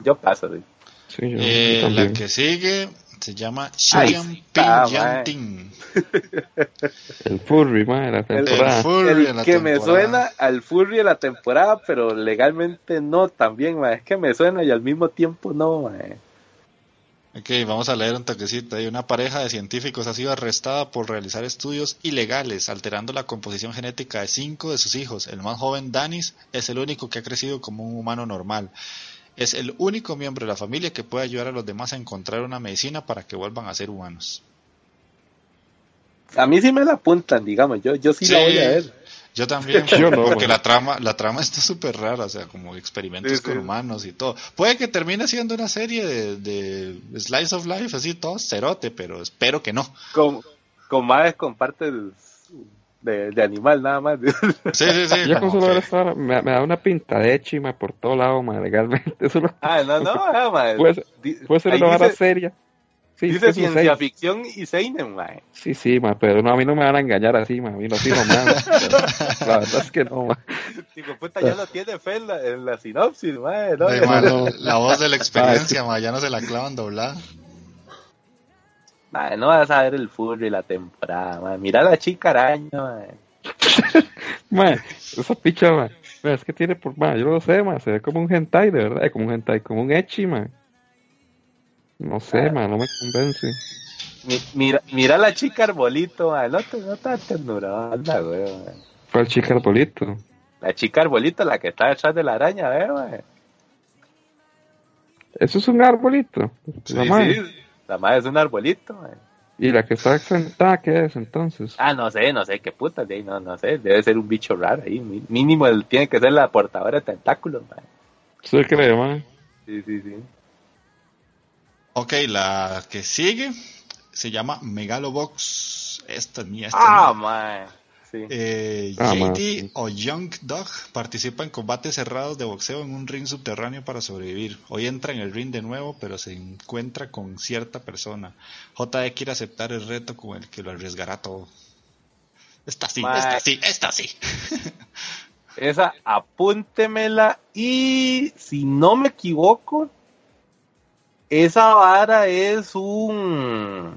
Yo paso, sí. Sí, yo, Eh, yo la que sigue se llama está, Ping. El furry, ma, de la temporada. El furry El de la que me suena al Furry de la temporada, pero legalmente no también, ma. Es que me suena y al mismo tiempo no, ma. Ok, vamos a leer un toquecito. Hay una pareja de científicos ha sido arrestada por realizar estudios ilegales, alterando la composición genética de cinco de sus hijos. El más joven, Danis, es el único que ha crecido como un humano normal. Es el único miembro de la familia que puede ayudar a los demás a encontrar una medicina para que vuelvan a ser humanos. A mí sí me la apuntan, digamos, yo, yo sí, la voy a ver. Yo también, Yo no, porque la trama, la trama está súper rara, o sea, como experimentos Sí, sí. con humanos y todo. Puede que termine siendo una serie de, de Slice of Life, así todo cerote, pero espero que no. Con, con madres con partes de, de animal nada más. Sí, sí, sí. Ya con solo que- vara, me, me da una pinta de hechi, ma, por todo lado, ma, legalmente. Eso no- ah, no, no, ah, ma. puede, ser- Di- puede ser ahí una vara dice, seria. Sí, dice ciencia seinen. ficción y seinen, ma. Sí, sí, ma, pero no, a mí no me van a engañar así, ma, a mí no fijo más. la verdad es que no, ma. Digo, puta, ya no tiene fe en la, en la sinopsis, ma. No, Ay. La voz de la experiencia, ma, ya no se la clavan doblada. Ma, no vas a ver el furry la temporada, ma. Mira la chica araña, ma. Ma, esa picha, ma, ma, es que tiene por, ma, yo lo sé, ma, se ve como un hentai, de verdad, como un hentai, como un echi, ma. No sé, Ah. ma, no me convence. Mi- Mira, mira la chica arbolito, ma. No te, no te da ternura, anda, güey, ma. Fue el chica arbolito. La chica arbolito, la que está detrás de la araña, ma. Eso es un arbolito. la Sí, madre. sí. La madre es un arbolito, ma. Y la que está sentada, ¿qué es entonces? Ah, no sé, no sé qué puta, de ahí, no, no sé, debe ser un bicho raro ahí, mínimo él tiene que ser la portadora de tentáculos, man. ¿Usted cree, ma? Sí, sí, sí. Ok, la que sigue se llama Megalobox. Esta es mía, esta Ah, es mía. man. Sí. Eh, Ah, JD sí. o Young Dog participa en combates cerrados de boxeo en un ring subterráneo para sobrevivir. Hoy entra en el ring de nuevo, pero se encuentra con cierta persona. JD quiere aceptar el reto con el que lo arriesgará todo. Esta sí, esta sí, esta sí. Esa, apúntemela y si no me equivoco, esa vara es un...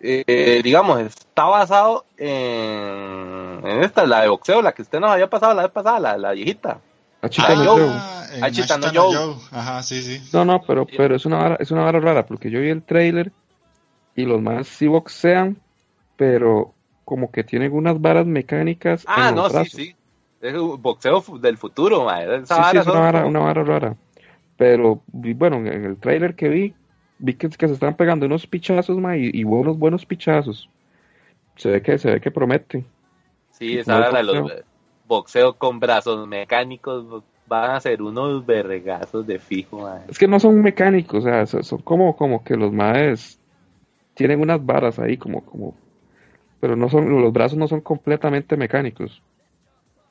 eh, digamos, está basado en, en esta, la de boxeo, la que usted nos había pasado la vez pasada, la, la viejita. Achita Ah, no Joe. Ah, Achita no Joe. Ajá, sí, sí. No, no, pero, pero es una vara, es una vara rara, porque yo vi el trailer y los más sí boxean, pero como que tienen unas varas mecánicas Ah, en no, los sí, brazos. sí. Es un boxeo del futuro. Esa Sí, sí, vara es una vara, una vara rara. Pero, bueno, en el trailer que vi, vi que, que se están pegando unos pichazos, ma, y, y buenos, buenos pichazos. Se ve que, se ve que promete. Sí, esa vara de los boxeo. con brazos mecánicos van a ser unos vergazos de fijo, mae. Es que no son mecánicos, o sea, son, como, como que los maes tienen unas varas ahí, como, como, pero no son, los brazos no son completamente mecánicos.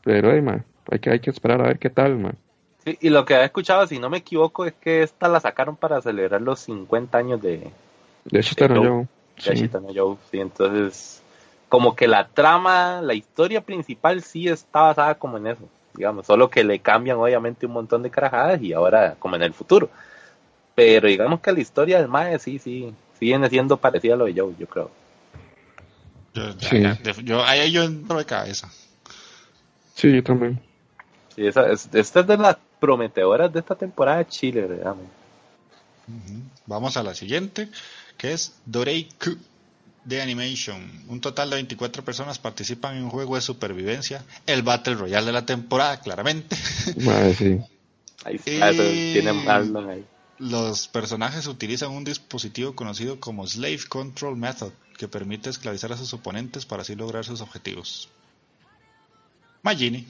Pero, hey, ma, hay que, hay que esperar a ver qué tal, ma. Sí, y lo que he escuchado, si no me equivoco, es que esta la sacaron para celebrar los 50 años de, De está Joe. de Sí. Ashita no Joe. Sí, entonces, como que la trama, la historia principal sí está basada como en eso, digamos, solo que le cambian obviamente un montón de carajadas y ahora como en el futuro. Pero digamos que la historia del Mae sí, sí, sí viene siendo parecida a lo de Joe, yo creo. Yo, Sí. de- yo, ahí yo entro de cabeza. Sí, yo también. Sí, esa, es, esta es de las prometedoras de esta temporada de Chile. Vamos a la siguiente, que es Doreiku de Animation. Un total de 24 personas participan en un juego de supervivencia, el Battle Royale de la temporada, claramente. Ma, sí. Ahí está, eso Y- tiene Marlon ahí. Los personajes utilizan un dispositivo conocido como Slave Control Method, que permite esclavizar a sus oponentes para así lograr sus objetivos. Magini.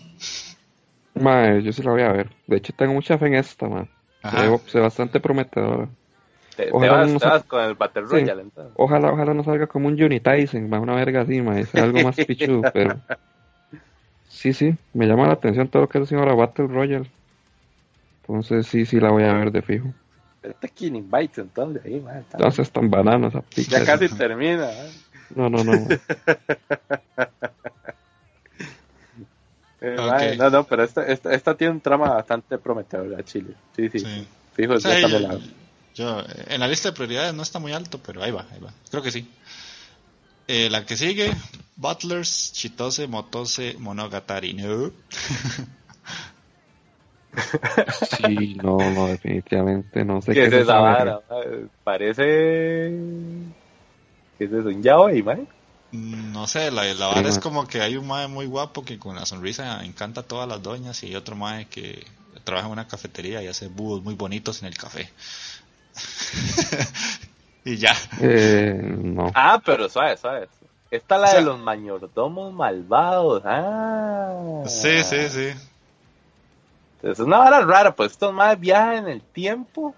Ma, yo sí la voy a ver. De hecho, tengo mucha fe en esta, ma. Se ve, bastante prometedora. Te, vas, no te sa- vas con el Battle Sí. Royale, entonces. Ojalá, ojalá no salga como un Tyson, ma, una verga así, ma, sea algo más pichudo, pero... Sí, sí, me llama la atención todo lo que es ahora Battle Royale. Entonces sí, sí la voy a ver de fijo. Este es King Invites, entonces, ahí, mae, está- No seas tan bananas. Ya casi termina, ¿eh? No, no, no. Eh, no, no, pero esta, esta, esta tiene un trama bastante prometedor, Chile. Sí, sí. Sí. Fijo, O sea, ya yo, también la- yo, en la lista de prioridades no está muy alto, pero ahí va, ahí va. Creo que sí. Eh, la que sigue, Butlers, Chitose, Motose, Monogatari. No. Sí, no, no, definitivamente no sé ¿Qué es esa vara? Parece... ¿Qué es eso? ¿Un yaoi, mae? No sé, la, la vara es como que hay un mae muy guapo que con la sonrisa encanta a todas las doñas y otro mae que trabaja en una cafetería y hace búhos muy bonitos en el café. y ya. Eh, no. Ah, pero suave, suave. Esta es la O sea- de los mayordomos malvados. Ah. Sí, sí, sí. Es una vara rara, pues estos más viajan en el tiempo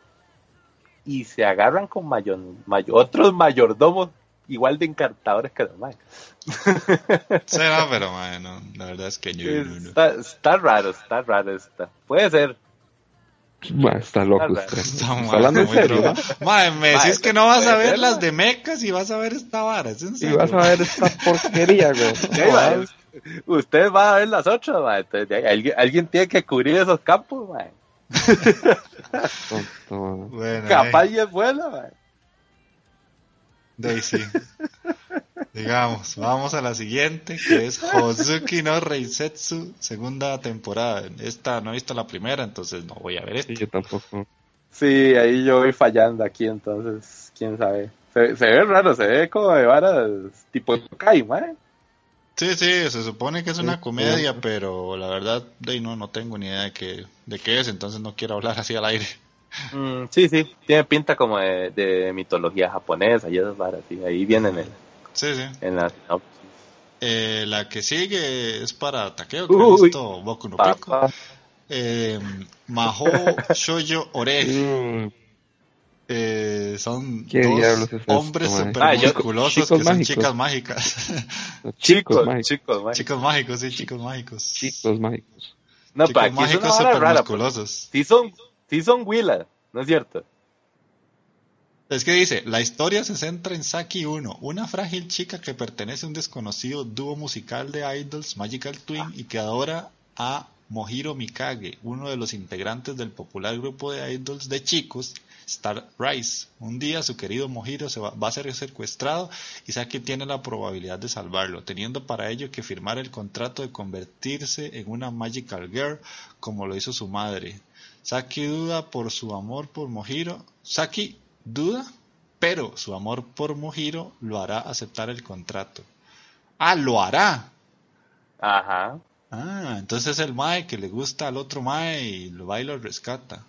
y se agarran con mayor, mayor- otros mayordomos igual de encantadores que los más. No, pero mae, no, la verdad es que yo no, no. Está, está raro, está raro esta. Puede ser. Ma, está loco Está usted. Está, ¿Está hablando en muy serio? Mae, me decís que no vas a ver ser, las de mecas y vas a ver esta vara, ¿es en Y serio? vas a ver esta porquería, güey. Sí. Usted va a ver las otras, mae. Entonces, alguien, alguien tiene que cubrir esos campos, ma. Bueno, Capaz eh, y es buena, mae. Daisy. Digamos, vamos a la siguiente, que es Hozuki no Reisetsu, segunda temporada. Esta no he visto la primera, entonces no voy a ver esta. Sí, yo tampoco. Sí, ahí yo voy fallando aquí, entonces, quién sabe. Se, se ve raro, se ve como de varas tipo Kai, mae. Sí, sí, se supone que es una comedia, pero la verdad, de no, no tengo ni idea de qué, de qué es, entonces no quiero hablar así al aire. Mm, sí, sí, tiene pinta como de, de mitología japonesa y esas varas, sí, ahí vienen Sí, sí. en la sinopsis. Eh, la que sigue es para Takeo, que Uy. visto Boku no Pico. Eh, Maho Shoujo Ore. Mm, Eh, son ¿Qué dos diablos es esto, hombres super Ah, musculosos chicos que son mágicos. chicas mágicas. los Chicos, chicos mágicos. chicos, chicos mágicos, sí, chicos mágicos. Chicos mágicos. No, chicos es mágicos super musculosos. Sí son, sí son Willa, ¿no es cierto? Es que dice, la historia se centra en Saki 1, una frágil chica que pertenece a un desconocido dúo musical de idols Magical Twin y que adora a Mohiro Mikage, uno de los integrantes del popular grupo de idols de chicos Star Rise. Un día su querido Mojiro se va, va a ser secuestrado y Saki tiene la probabilidad de salvarlo, teniendo para ello que firmar el contrato de convertirse en una Magical Girl como lo hizo su madre. Saki duda por su amor por Mojiro. Saki duda, pero su amor por Mojiro lo hará aceptar el contrato. Ah, lo hará. Ajá. Ah, entonces es el Mae que le gusta al otro Mae y lo va y lo rescata.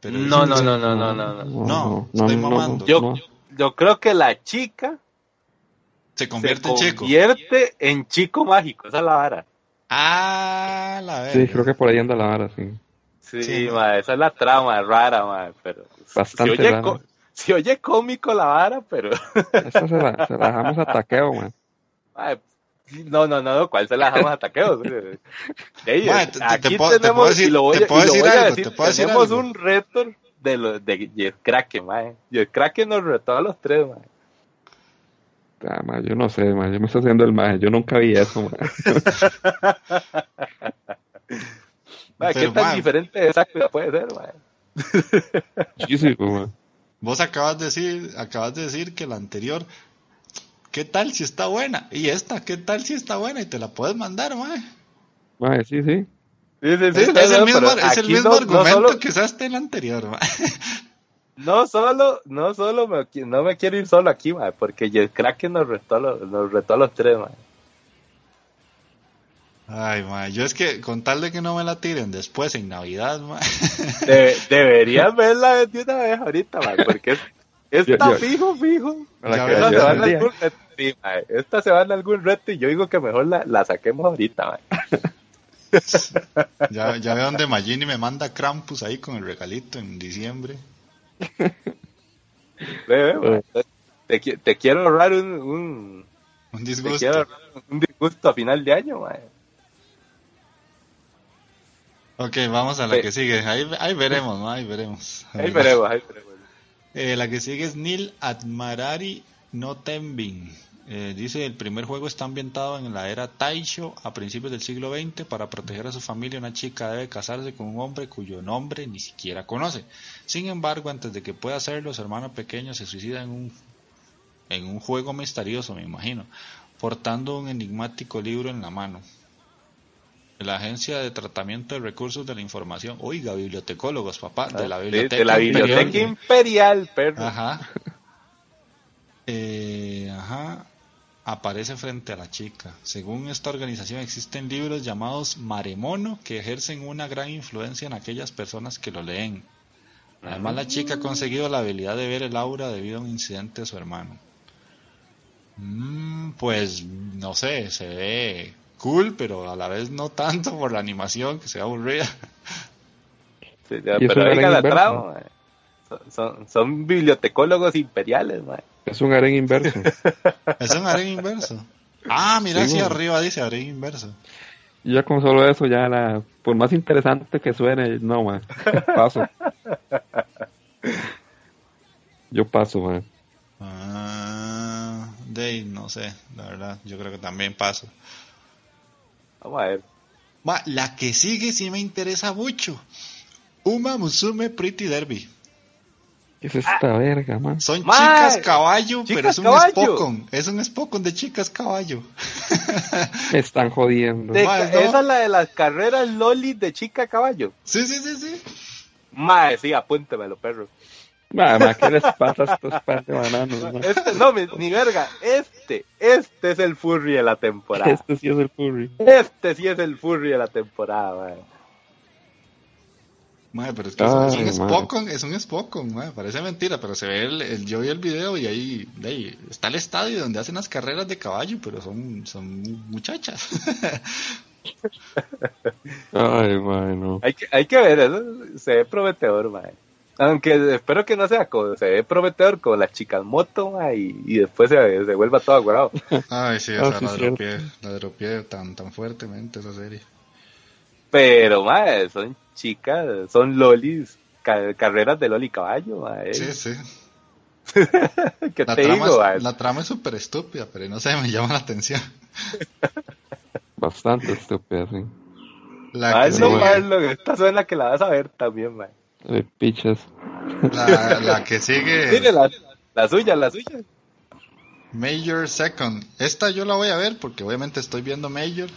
Pero No, no, no, no, no, no, no. No, estoy mamando. Yo, no. yo creo que la chica Se se convierte en chico. en chico mágico, esa es la vara. Ah, la verdad. Sí, creo que por ahí anda la vara, sí. Sí, Sí, ma, esa es la trama rara, ma, pero Bastante si oye, rara. si oye cómico la vara, pero Esa se la, se la dejamos a taqueo, man. ma, no, no, no, ¿cuál se la dejamos a taqueos? Ey, Ma, te- te- aquí te puedo- te tenemos, puedo decir- y lo voy, te a- puedo y lo decir voy a algo, decir, te puedo decir tenemos un reto de los de Jeff Kraken, ma. Jeff Kraken nos retó a los tres, ma. Ah, man, yo no sé, man. Yo me estoy haciendo el maje. Yo nunca vi eso, man. Ma, ¿Qué Pero, tan diferente de puede ser, ma? Muchísimo, man. Vos acabas de decir, acabas de decir que la anterior, ¿qué tal si está buena? Y esta, ¿qué tal si está buena? Y te la puedes mandar, mae. Mae, sí, sí. Sí, sí, sí, Es, no, es el mismo, pero es el aquí mismo no- no argumento solo- que usaste en la anterior, mae. No solo, no solo me, no me quiero ir solo aquí, ma, porque Jeff Kraken nos retó, a los- nos retó a los tres, ma. Ay, mae, yo es que con tal de que no me la tiren después en Navidad, mae. De- deberías verla de una vez ahorita, ma, porque es, está Yo- yo- fijo, fijo. Esta se, va en algún reto, sí, ma, esta se va en algún reto y yo digo que mejor la, la saquemos ahorita, ma. Ya, ya veo donde Magini me manda Krampus ahí con el regalito en diciembre. Ve, ve, ma. Te, qui- te quiero ahorrar un, un, Un te disgusto. quiero ahorrar un disgusto a final de año, ma. Ok, vamos a la Sí. que sigue. Ahí, ahí veremos, ¿no? Ahí veremos. Ahí veremos, ahí veremos. Eh, la que sigue es Nil Admarari no Tenbin. Eh, dice, el primer juego está ambientado en la era Taisho a principios del siglo XX. Para proteger a su familia, una chica debe casarse con un hombre cuyo nombre ni siquiera conoce. Sin embargo, antes de que pueda hacerlo, su hermano pequeño se suicida en un, en un juego misterioso, me imagino, portando un enigmático libro en la mano. La Agencia de Tratamiento de Recursos de la Información, oiga, bibliotecólogos, papá, de la Sí, biblioteca, de la biblioteca Imperial. Ajá. Eh, ajá. Aparece frente a la chica. Según esta organización existen libros llamados Maremono que ejercen una gran influencia en aquellas personas que lo leen. Además la chica ha conseguido la habilidad de ver el aura debido a un incidente de su hermano. Mm, pues no sé, se ve cool, pero a la vez no tanto por la animación que se ve aburrida. Sí, ya, pero aren la trama, ma. Son, son, son bibliotecólogos imperiales, ma. Es un aren inverso. Es un aren inverso. Ah, mira, Sí, si güey. arriba dice aren inverso. Ya con solo eso, ya la, por más interesante que suene, no, man. Paso. Yo paso, man. Ah, de no sé, la verdad, yo creo que también paso. Vamos a ver. La que sigue sí me interesa mucho. Uma Musume Pretty Derby. ¿Qué es esta verga, man? Son chicas caballo, pero es un caballo. Spokon. Es un Spokon de chicas caballo. Me están jodiendo. De- Ma, no. Esa es la de las carreras Loli de chica caballo. Sí, sí, sí, sí. Mae, sí, apúntemelo, perro. Mamá, ¿qué les pasa a estos par de bananos, man? Este, no, mi- ni verga. Este, este es el furry de la temporada. Este sí es el furry. Este sí es el furry de la temporada, mae. Mae, pero es que Ay, es un. Spokon, es un Spokon, mae, parece mentira, pero se ve el, el- yo vi el video y ahí, ahí está el estadio donde hacen las carreras de caballo, pero son, son muchachas. Ay, man, no. Hay que, hay que ver, eso se ve prometedor, mae. Aunque espero que no sea como, se ve prometedor con las chicas moto, y, y después se, se vuelva todo aguarado. Ay, sí, Ah, o sea, sí, la dropié, la dropié tan, tan fuertemente esa serie. Pero, mae, son chicas, son lolis, ca- carreras de loli caballo, mae. Sí, sí. ¿Qué La te trama, digo, es, la trama es súper estúpida, pero no sé, me llama la atención. Bastante estúpido, sí. La Mae, que no, lo- esta suena que la vas a ver también, mae. De pichas. La, la que sigue. Mire, la, la suya, la suya. Major Second. Esta yo la voy a ver porque obviamente estoy viendo Major.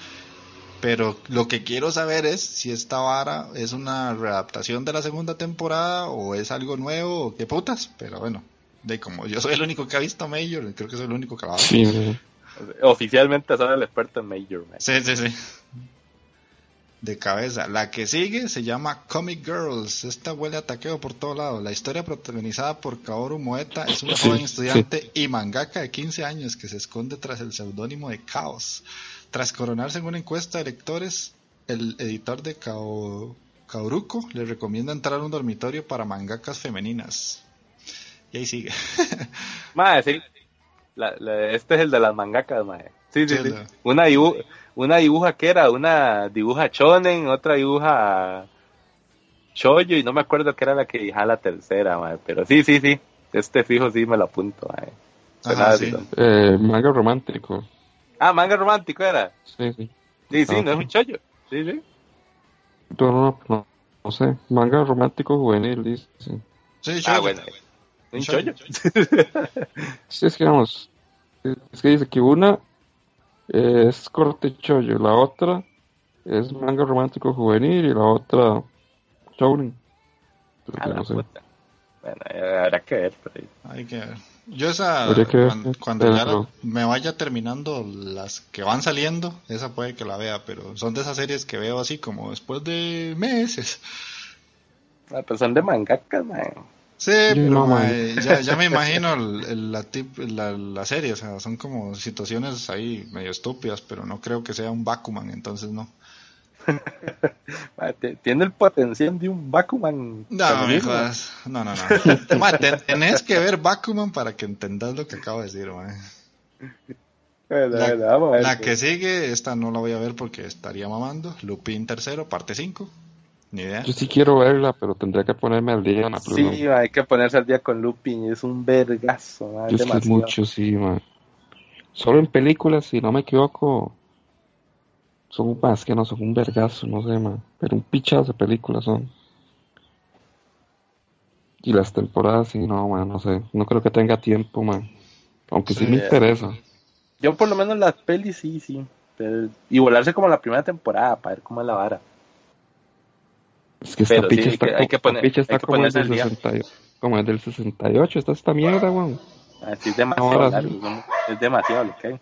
Pero lo que quiero saber es si esta vara es una readaptación de la segunda temporada o es algo nuevo o qué putas. Pero bueno, de como yo soy el único que ha visto Major, creo que soy el único que la va a ver. Sí, sí. Oficialmente soy el experto en Major, man. Sí, sí, sí. De cabeza. La que sigue se llama Comic Girls. Esta huele a taqueo por todo lado. La historia protagonizada por Kaoru Moeta es una Sí, joven estudiante y mangaka de 15 años que se esconde tras el seudónimo de Chaos. Tras coronarse en una encuesta de lectores, el editor de Kao... Kaoruko le recomienda entrar a un dormitorio para mangakas femeninas. Y ahí sigue. Mae, sí. La- la- este es el de las mangakas, mae. Sí, sí, Una, dibu una dibuja que era, una dibuja shonen, otra dibuja Choyo y no me acuerdo que era la que dibujaba la tercera, mae. Pero sí, sí, sí. Este fijo sí me lo apunto, mae. Ajá, sí. Eh, manga romántico. Ah, manga romántico era. Sí, sí. Sí, sí, Ah, no es un chollo. Sí, sí. No, no, no, no sé. Manga romántico juvenil, dice. Sí, Sí, Ah, bueno. Un Chollo. chollo. Sí, es que vamos. Es que dice que una es corte chollo, la otra es manga romántico juvenil y la otra shounen. No sé. Bueno, eh, habrá que ver por ahí. Hay que ver. Yo esa, Habría que ver, cuan- sí, cuando, ya la- me vaya terminando las que van saliendo, esa puede que la vea, pero son de esas series que veo así como después de meses. Ah, pues son de mangakas, mae. Sí, pero no, mae, ya, ya me imagino el- el- la, tip- la, la serie, o sea, son como situaciones ahí medio estúpidas, pero no creo que sea un Bakuman, entonces no. Mae, Tiene el potencial de un Bakuman. No, me femenino. jodas. No, no, no. Mae, tenés que ver Bakuman para que entendas lo que acabo de decir, mae. Bueno, La, bueno, vamos a ver. la que sigue, esta no la voy a ver porque estaría mamando. Lupin tercero, parte 5. Ni idea. Yo sí quiero verla, pero tendría que ponerme al día en la Sí, hay que ponerse al día con Lupin. Es un vergazo, mae, es que es mucho, sí, man. Solo en películas, si no me equivoco, son más que no son un vergazo, no sé, man. Pero un pichazo de películas son. Y las temporadas, sí, no, man, no sé. No creo que tenga tiempo, man. Aunque sí, Sí. me interesa. Yo por lo menos las pelis sí, sí. Pero- y volarse como la primera temporada para ver cómo es la vara. Es que esta Pero sí, picha hay está, que- hay que esta poner- picha hay está que como al día. 68. Como el 68, está esta mierda, weón. Así es demasiado Ahora largo, sí. Es demasiado lo que hay.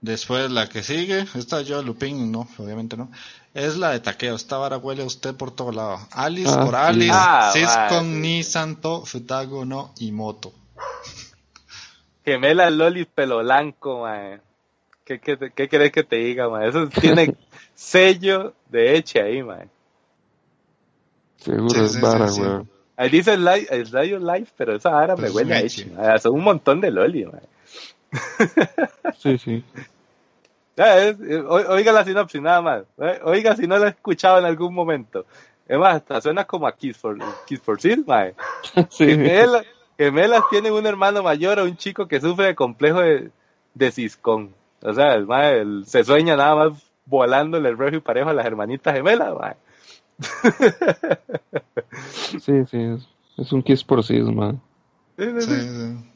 Después la que sigue, esta yo, Lupin, no, obviamente no. Es la de Takeo. Esta vara huele a usted por todo lado. Alice Ah, por sí. Alice, Ah, Siskon vale. ni Santo, Futago no y Moto. Gemela Loli pelo blanco, mae. ¿Qué, qué, qué querés que te diga, mae? Eso tiene sello de Eche ahí, mae. Seguro Sí, es sí, vara, sí, sí. weón. Ahí dice Radio Live, pero esa vara Pues me huele a Eche. Son un montón de Loli, mae. Sí, sí. Ya, es- eh, Oiga la sinopsis, nada más. Eh, Oiga si no la he escuchado en algún momento. Es más, hasta suena como a Kiss for, Kiss for mae. sí. Gemelas, gemelas tienen un hermano mayor o un chico que sufre de complejo de, de ciscón. O sea, el mae el- se sueña nada más volándole el y parejo a las hermanitas gemelas, mae. Sí, sí, es, es un kiss por sí, man. Sí, sí, Sí, sí. sí.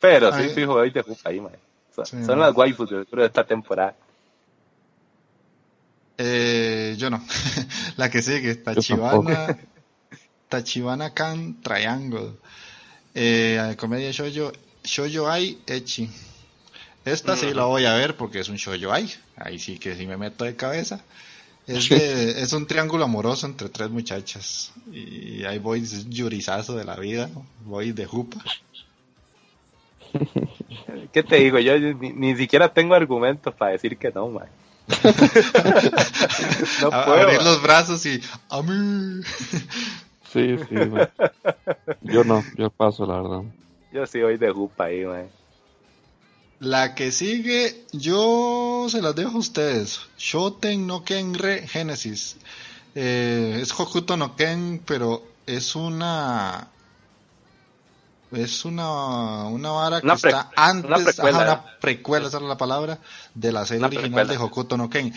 Pero sí, fijo, hoy te ocupa ahí, mae. Son, Sí. son las waifus de, de esta temporada. Eh, yo no. la que sigue, Tachibana, Tachibana Kan Triangle. Eh, comedia shoujo, shoujo ai echi. Esta sí la voy a ver porque es un shoujo ai. Ahí sí que sí me meto de cabeza. Es, de- es un triángulo amoroso entre tres muchachas. Y ahí voy, es un yurizazo de la vida. Voy de jupa. ¿Qué te digo? Yo ni, ni siquiera tengo argumentos para decir que no, mae. no A- puedo. abrir los brazos y... ¡A mí! Sí, sí, man. Yo no, yo paso, la verdad. Yo sí voy de jupa ahí, mae. La que sigue, yo se las dejo a ustedes. Shoten no Ken Re Genesis. Eh, es Hokuto no Ken, pero es una. Es una, una vara que Una está antes, una precuela. ajá, una precuela, esa es la palabra, de la serie Una original precuela. de Hokuto no Ken.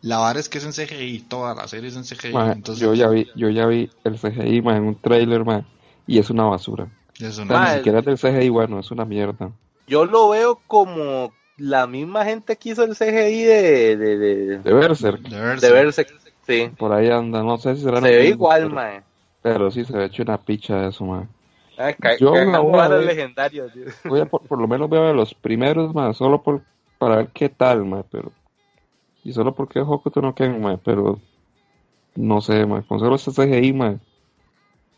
La vara es que es en CGI, toda la serie es en CGI. Ma, entonces, yo ya vi, yo ya vi el CGI ma, en un trailer, ma, y es una basura. sea, Ma, ni siquiera es del CGI, bueno, es una mierda. Yo lo veo como la misma gente que hizo el CGI de, de, de, De Berserk, de verse. de verse. Sí. por ahí anda, no sé si será Se ve mismo, igual, pero, mae. pero sí se ve hecho una picha eso, ma. Ah, Yo voy a ver. legendarias, tío. Voy a por, por lo menos ver los primeros, ma, solo por, para ver qué tal, ma, pero... Y solo porque Hokuto no Ken, ma, pero... No sé, ma, con solo ese CGI, ma,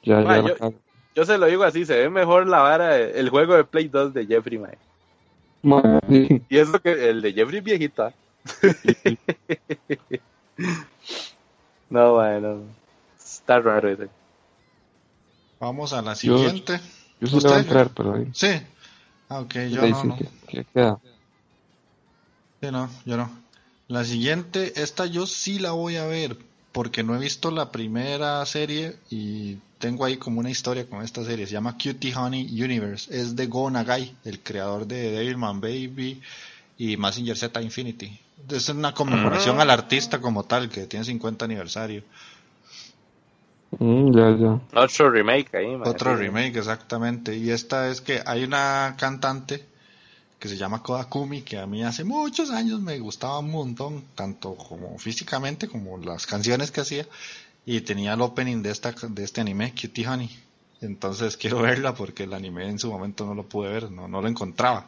ya, Ma, ya yo- cago. Yo se lo digo así, se ve mejor la vara, el juego de Play 2 de Jeffrey, mae. Y eso que el de Jeffrey viejito, ¿ah? no, bueno. Está raro ese. Vamos a la Yo- siguiente. Yo sí le voy a entrar, pero ahí... Sí. Ah, ok, yo no, no. que- que queda. Sí, no, yo no. La siguiente, esta yo sí la voy a ver, porque no he visto la primera serie y tengo ahí como una historia con esta serie. Se llama Cutie Honey Universe. Es de Go Nagai, el creador de Devilman Baby y Mazinger Z Infinity. Es una conmemoración al artista como tal, que tiene 50 aniversario. Mm, ya, ya. Otro remake ahí. Otro remake, exactamente. Y esta es que hay una cantante que se llama Kodakumi, que a mí hace muchos años me gustaba un montón, tanto como físicamente como las canciones que hacía. Y tenía el opening de, esta, de este anime, Cutie Honey. Entonces quiero verla porque el anime en su momento no lo pude ver, no, no lo encontraba.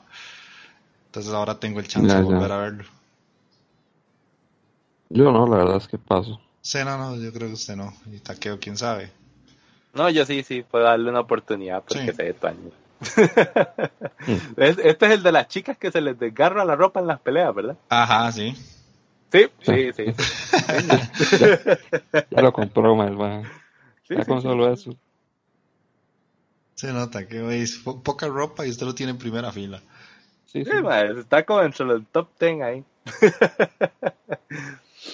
Entonces ahora tengo el chance Ya, de ya. volver a verlo. Yo no, la verdad es que paso. Sí, no, no, yo creo que usted no. Y Takeo, quién sabe. No, yo sí, sí, puedo darle una oportunidad porque Sí. se. Es- este es el de las chicas que se les desgarra la ropa en las peleas, ¿verdad? Ajá, sí. Sí, sí, sí. Ya lo compró. Sí, Ya sí, con sí. solo eso. Se nota que es po- poca ropa y usted lo tiene en primera fila. Sí, sí. Está como entre los top 10 ahí.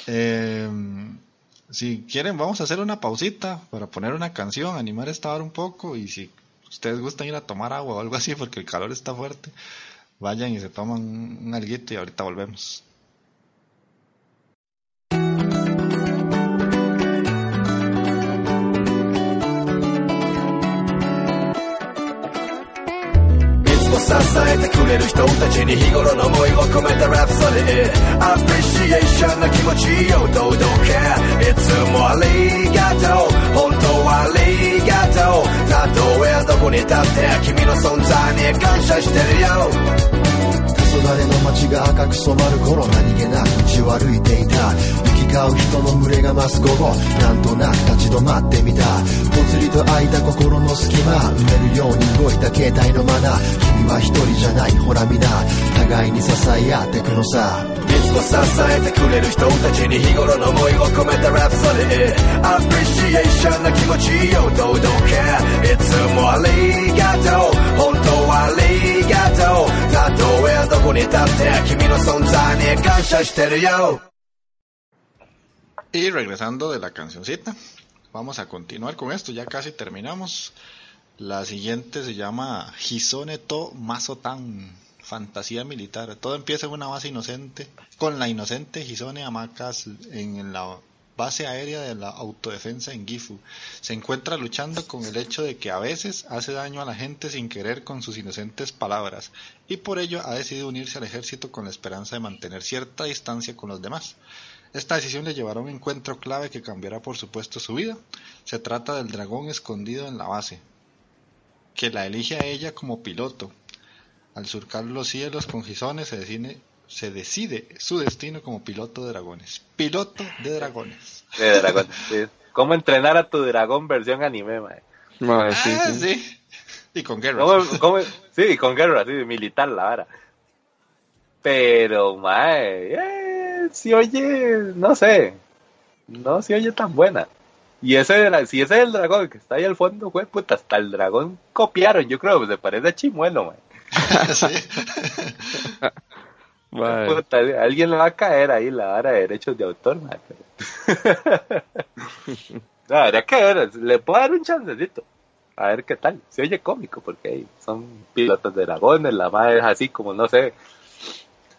Eh, si quieren, vamos a hacer una pausita para poner una canción, animar esta hora un poco. Y si ustedes gustan ir a tomar agua o algo así, porque el calor está fuerte, vayan y se toman un, un alguito y ahorita volvemos. えてくれる人たちに日頃の思いを込めたラプソディアプリシエーションの気持ちよ堂々けいつもありがとう本当はありがとうたとえどこに立って君の存在に感謝してるよ。黄昏の街が赤く染まる頃何気なく道を歩いていた。行き交う人の群れが増す午後なんとなく立ち止まってみた。ぽつりと空いた心の隙間埋めるように動いた携帯のマナー君は一人じゃないほら皆互いに支え合ってくのさ。いつも支えてくれる人たちに日頃の思いを込めたラプソディアプリシエーションな気持ちよ堂々けいつもありがとう。本当はありがとう。たとえどこ に立って君の存在に感謝してるよ Y regresando de la cancioncita, vamos a continuar con esto, ya casi terminamos. La siguiente se llama Hisone to Masotan, fantasía militar. Todo empieza en una base inocente, con la inocente Hisone Amakas en la base aérea de la autodefensa en Gifu. Se encuentra luchando con el hecho de que a veces hace daño a la gente sin querer con sus inocentes palabras, y por ello ha decidido unirse al ejército con la esperanza de mantener cierta distancia con los demás. Esta decisión le llevará a un encuentro clave que cambiará por supuesto su vida. Se trata del dragón escondido en la base, que la elige a ella como piloto. Al surcar los cielos con gizones se decide, se decide su destino como piloto de dragones. Piloto de dragones. De dragón. sí. ¿Cómo entrenar a tu dragón versión anime, mae? Sí, Ah, sí. sí. Y con guerras. ¿Cómo, cómo- sí, con guerra, sí, militar la vara. Pero, mae, eh, si oye, no sé, no se oye tan buena. Y ese, si ese es el dragón que está ahí al fondo, güey, puta, hasta el dragón copiaron, yo creo, se parece a Chimuelo, mae. Sí. Alguien le va a caer ahí la vara de derechos de autor, pero- no, habría que ver, le puedo dar un chancecito. A ver qué tal. Se oye cómico porque son pilotos de dragones, la madre es así como, no sé,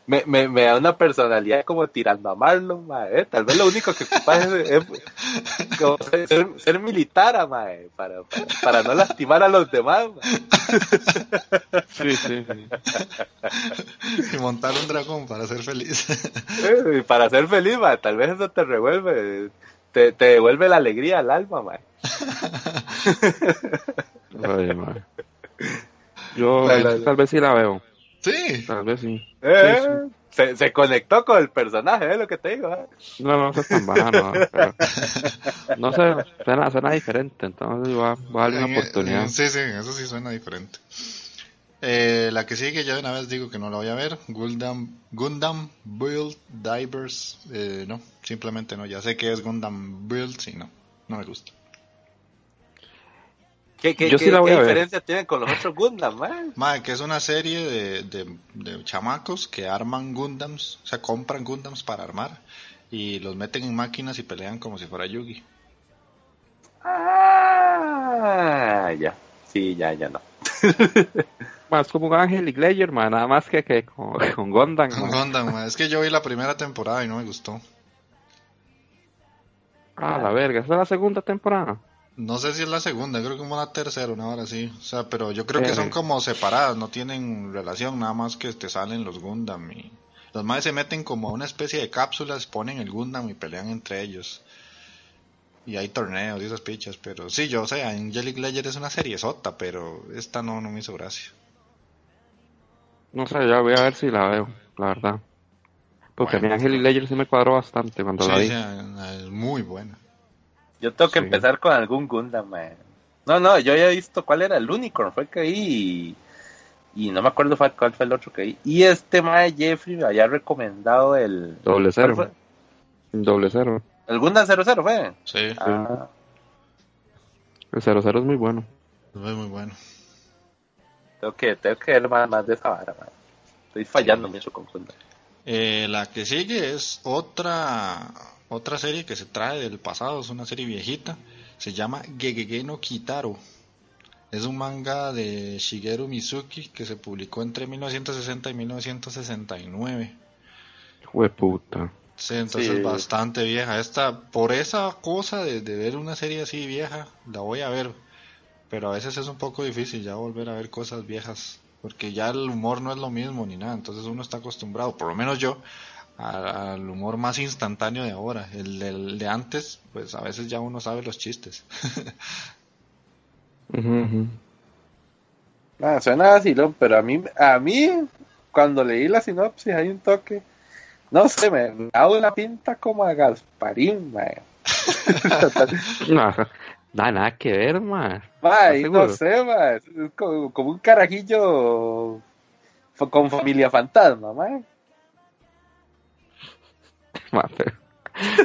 me, me, me da una personalidad como tirando a Marlon, mae, ¿eh? Tal vez lo único que ocupa es, es como ser, ser militar, mae, para, para, para no lastimar a los demás. mae. Sí, sí, sí. Y montar un dragón para ser feliz. Y para ser feliz, mae, tal vez eso te revuelve, te, te devuelve la alegría al alma, mae. Oye. Yo La- la- tal vez sí la veo. Sí. Tal vez sí. Eh, Sí, Se, se conectó con el personaje, es lo que te digo. ¿eh? No, no, es tan banano. pero- No sé, suena, suena diferente, entonces voy a, voy a darle una oportunidad. en- sí, sí, eso sí suena diferente. Eh, la que sigue, ya de una vez digo que no la voy a ver. Gundam, Gundam Build Divers. Eh, no, simplemente no. Ya sé que es Gundam Build, sí, no. No me gusta. ¿Qué, qué, Yo qué- sí la voy qué a ver. diferencia tienen con los otros Gundam, man? Mae, que es una serie de, de, de chamacos que arman Gundams, o sea, compran Gundams para armar y los meten en máquinas y pelean como si fuera Yugi. Ah, ya. Sí, ya, ya no. Más como Ángel y Glayer, man, nada más que, que con, con Gondam. Con man. Gundam, mae, es que yo vi la primera temporada y no me gustó. Ah, la verga, esa es la segunda temporada. No sé si es la segunda, creo que como la tercera, una hora así. O sea, pero yo creo que Eh. son como separadas, no tienen relación, nada más que te salen los Gundam y los más se meten como a una especie de cápsulas, ponen el Gundam y pelean entre ellos. Y hay torneos y esas pichas, pero sí, yo sé, Angelic Ledger es una serie sota, pero esta no, no me hizo gracia. No sé, ya voy a ver si la veo, la verdad. Porque Bueno. a mí Ángel y Glayer sí me cuadró bastante cuando Sí, la vi. sí, es muy buena. Yo tengo que Sí. empezar con algún Gundam, man. No, no, yo ya he visto cuál era el Unicorn, fue que vi y, y no me acuerdo cuál fue el otro que vi. Y este mae Jeffrey me había recomendado el... Doble ¿cuál cero. fue? Doble cero. El Gundam 00 fue. Sí, Ah, El 00 es muy bueno. es muy bueno. tengo que, tengo que ver más, más de esa vara, man. Estoy fallando mucho con Gundam. Eh, la que sigue es otra otra serie que se trae del pasado, es una serie viejita, se llama Gegege no Kitaro. Es un manga de Shigeru Mizuki que se publicó entre 1960 y 1969. Hueputa. Sí, entonces Sí. es bastante vieja. Esta, por esa cosa de, de ver una serie así vieja, la voy a ver. Pero a veces es un poco difícil ya volver a ver cosas viejas. Porque ya el humor no es lo mismo ni nada. Entonces uno está acostumbrado, por lo menos yo, a- al humor más instantáneo de ahora. El, del de antes, pues a veces ya uno sabe los chistes. Ujú, ujú. Ah, suena vacilón, pero a mí, a mí, cuando leí la sinopsis hay un toque, no sé, me, me da una pinta como a Gasparín, man. No, nada, nada que ver, man. Mae, ¿Estás no sé, mae, es como, como un carajillo con familia fantasma, mae. Man, pero-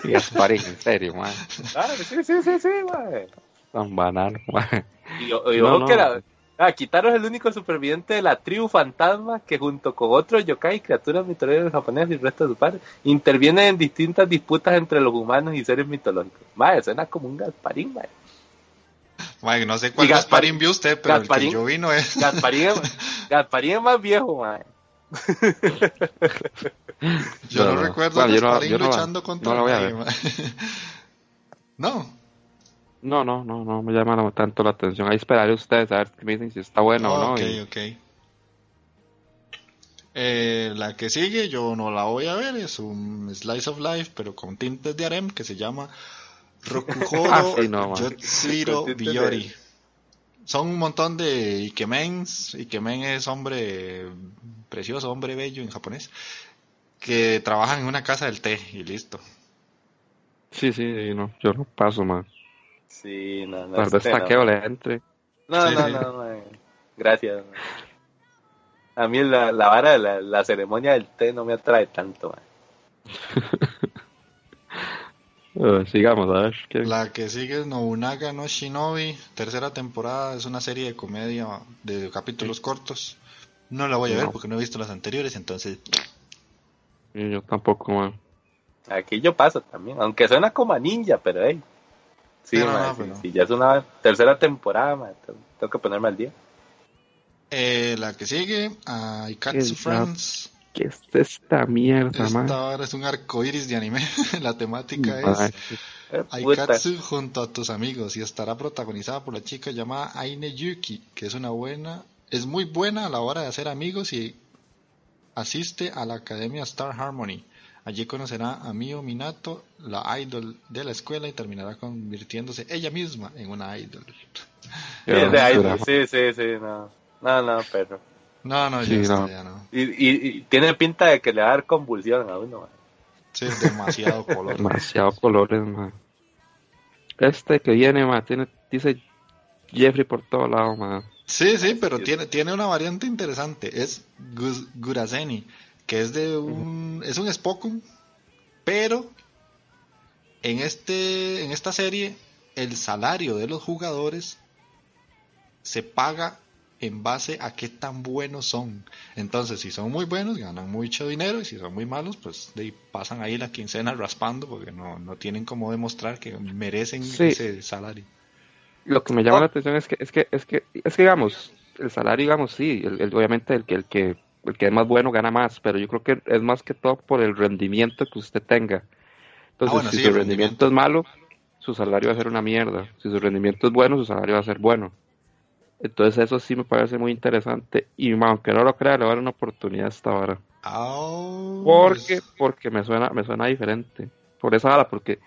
Gasparín, en serio, man. Ah, sí, sí, sí, sí, mae. Tan banano, man. Y, y No, no. que era, ah, Kitaro es el único superviviente de la tribu fantasma que junto con otros yokai, criaturas mitológicas japonesas y el resto de sus padres, interviene en distintas disputas entre los humanos y seres mitológicos. Mae, suena como un Gasparín, mae. Mae, no sé cuál Gasparín- Gasparín vio usted, pero el Gasparín- que yo vi no es. Gasparín, es- Gasparín es más viejo, mae. Yo no, recuerdo Bueno, a yo Gasparín yo no la- luchando contra no la voy a nadie, ver. mae. No. No, no, no, no me llama tanto la atención. Ahí esperaré ustedes a ver qué me dicen si está bueno o no. ok, y- ok. Eh, la que sigue yo no la voy a ver, es un slice of life, pero con tintes de harem que se llama Rokuhoro Ah, sí, no, man. Yotsuro Con tintes de- Biyori. Son un montón de Ikemens. Ikemen es hombre precioso, hombre bello en japonés, que trabajan en una casa del té y listo. Sí, sí, no, yo no paso, man. Sí, no, no. Tal vez no. taqueo le entre. No, Sí, no, sí. no, mae. Gracias. mae. A mí la, la vara de la, la ceremonia del té no me atrae tanto. Eh, sigamos, a ver. ¿qué? La que sigue es Nobunaga no Shinobi, tercera temporada, es una serie de comedia de capítulos cortos. No la voy a ver porque no he visto las anteriores, entonces Y Yo tampoco, man. Aquí yo paso también, aunque suena como a ninja, pero hey. Sí, no, sí, ya es una tercera temporada, tengo que ponerme al día. Eh, la que sigue, a Ikatsu El- Friends, ¿Qué es esta mierda, Esta man? ahora es un arco iris de anime. La temática Mae, es. Aikatsu junto a tus amigos y estará protagonizada por la chica llamada Aine Yuki, que es una buena, es muy buena a la hora de hacer amigos y asiste a la Academia Star Harmony. Allí conocerá a Mio Minato, la idol de la escuela, y terminará convirtiéndose ella misma en una idol. Sí, es de Idol, sí, sí, sí, no. No, no, pero. No, no, Sí, está, no. ya no. Y, y, y tiene pinta de que le va a dar convulsión a uno. man. Sí, demasiado color. Demasiado colores, man. Este que viene, man, tiene, dice Jeffrey por todo lado, man. Sí, sí, pero Sí. tiene, tiene una variante interesante. Es Guraseni, que es de un, es un Spokon, pero en este, en esta serie, el salario de los jugadores se paga en base a qué tan buenos son. Entonces, si son muy buenos, ganan mucho dinero, y si son muy malos, pues de pasan ahí la quincena raspando, porque no, no tienen como demostrar que merecen Sí. ese salario. Lo que me llama Oh. la atención es que, es que, es que, es que digamos, el salario, digamos, sí, el, el- obviamente el que, el que, el que es más bueno gana más, pero yo creo que es más que todo por el rendimiento que usted tenga. Entonces, Ah, bueno, si sí, su el rendimiento es malo, su salario va a ser una mierda. Si su rendimiento es bueno, su salario va a ser bueno. Entonces eso sí me parece muy interesante y aunque no lo crea, le voy a dar una oportunidad a esta vara. Ah, Porque, porque me suena, me suena diferente. Por esa vara, porque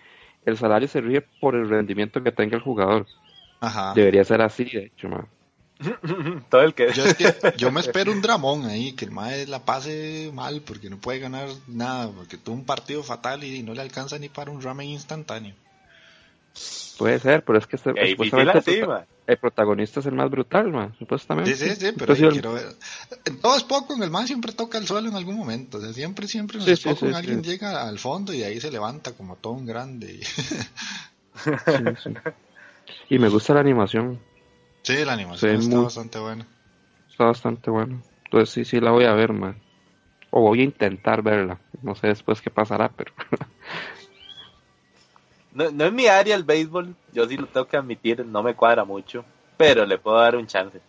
el salario se rige por el rendimiento que tenga el jugador. Ajá. Debería ser así, de hecho, man. Todo el que. Yo, es que, yo me espero un dramón ahí, que el mae la pase mal porque no puede ganar nada, porque tuvo un partido fatal y no le alcanza ni para un ramen instantáneo. Puede ser, pero es que este- supuestamente el, así, prota- man. el protagonista es el más brutal, man, supuestamente. Sí, sí, sí, pero Entonces, ahí el- quiero ver. En todo es poco, en el mae siempre toca el suelo en algún momento. O sea, siempre, siempre en Sí, el sí, Spokon sí, alguien sí. llega al fondo y ahí se levanta como todo un grande. y- sí, sí. Y me gusta la animación, Sí, la animación Sí, está muy- bastante buena. está bastante bueno. Entonces sí, sí la voy a ver, man. O voy a intentar verla. No sé después qué pasará, pero No, no es mi área el béisbol, yo sí lo tengo que admitir, no me cuadra mucho, pero le puedo dar un chance.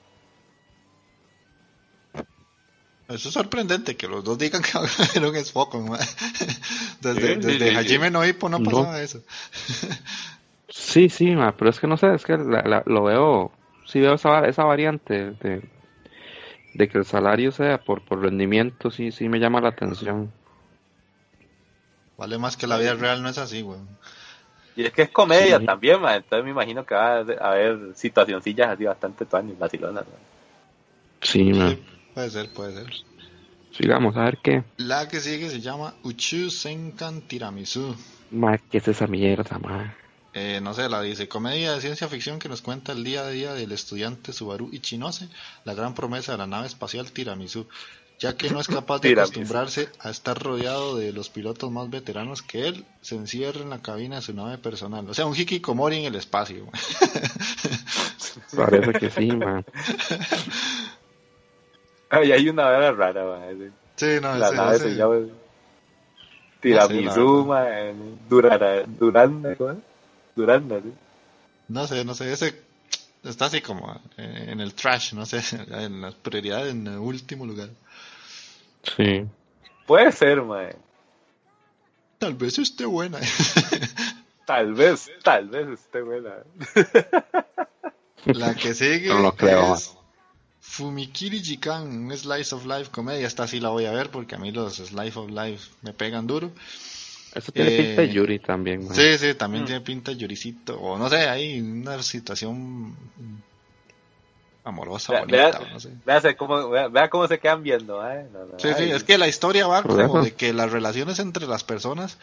Eso es sorprendente que los dos digan que van a ver un Spokon, mae. Desde, Sí, desde sí, Hajime no Ippo no No. pasaba eso. sí, sí, pero es que no sé, es que la- la- lo veo, sí veo esa, esa variante de, de que el salario sea por, por rendimiento, sí, sí me llama la atención. Vale más que la vida real no es así, weón. Y es que es comedia Sí. también, man, entonces me imagino que va a haber situacioncillas así bastante tuanis, vacilonas. man. Sí, man. Sí, puede ser, puede ser. Sigamos, a ver qué. La que sigue se llama Uchu Senkan Tiramisu. Ma, ¿qué es esa mierda, ma? Eh, no sé, la dice, comedia de ciencia ficción que nos cuenta el día a día del estudiante Subaru Ichinose, la gran promesa de la nave espacial Tiramisu, ya que no es capaz de Tiramisu. acostumbrarse a estar rodeado de los pilotos más veteranos que él, se encierra en la cabina de su nave personal. O sea, un hikikomori en el espacio. Parece que sí, ma. Ay, hay una vera rara, man. sí, no, La ese- nave se llama Tiramisu, man. Durana, Duranda, ¿cómo es? Duranda, ¿sí? no sé, no sé, ese está así como eh, en el trash, no sé, en las prioridades en el último lugar. Sí. Puede ser, man. Tal vez esté buena. Tal vez, tal vez esté buena. La que sigue No lo creo, es Fumikiri Jikan, un Slice of Life comedia. Esta sí la voy a ver porque a mí los Slice of Life me pegan duro. Eso tiene Eh, pinta de Yuri también. Sí, sí, también Mm. tiene pinta de lloricito. O no sé, hay una situación amorosa, Vea, bonita, vea- no sé. Vea, cómo, vea, vea cómo se quedan viendo, ¿eh? No, no, Sí, sí, es que la historia va como eso. de que las relaciones entre las personas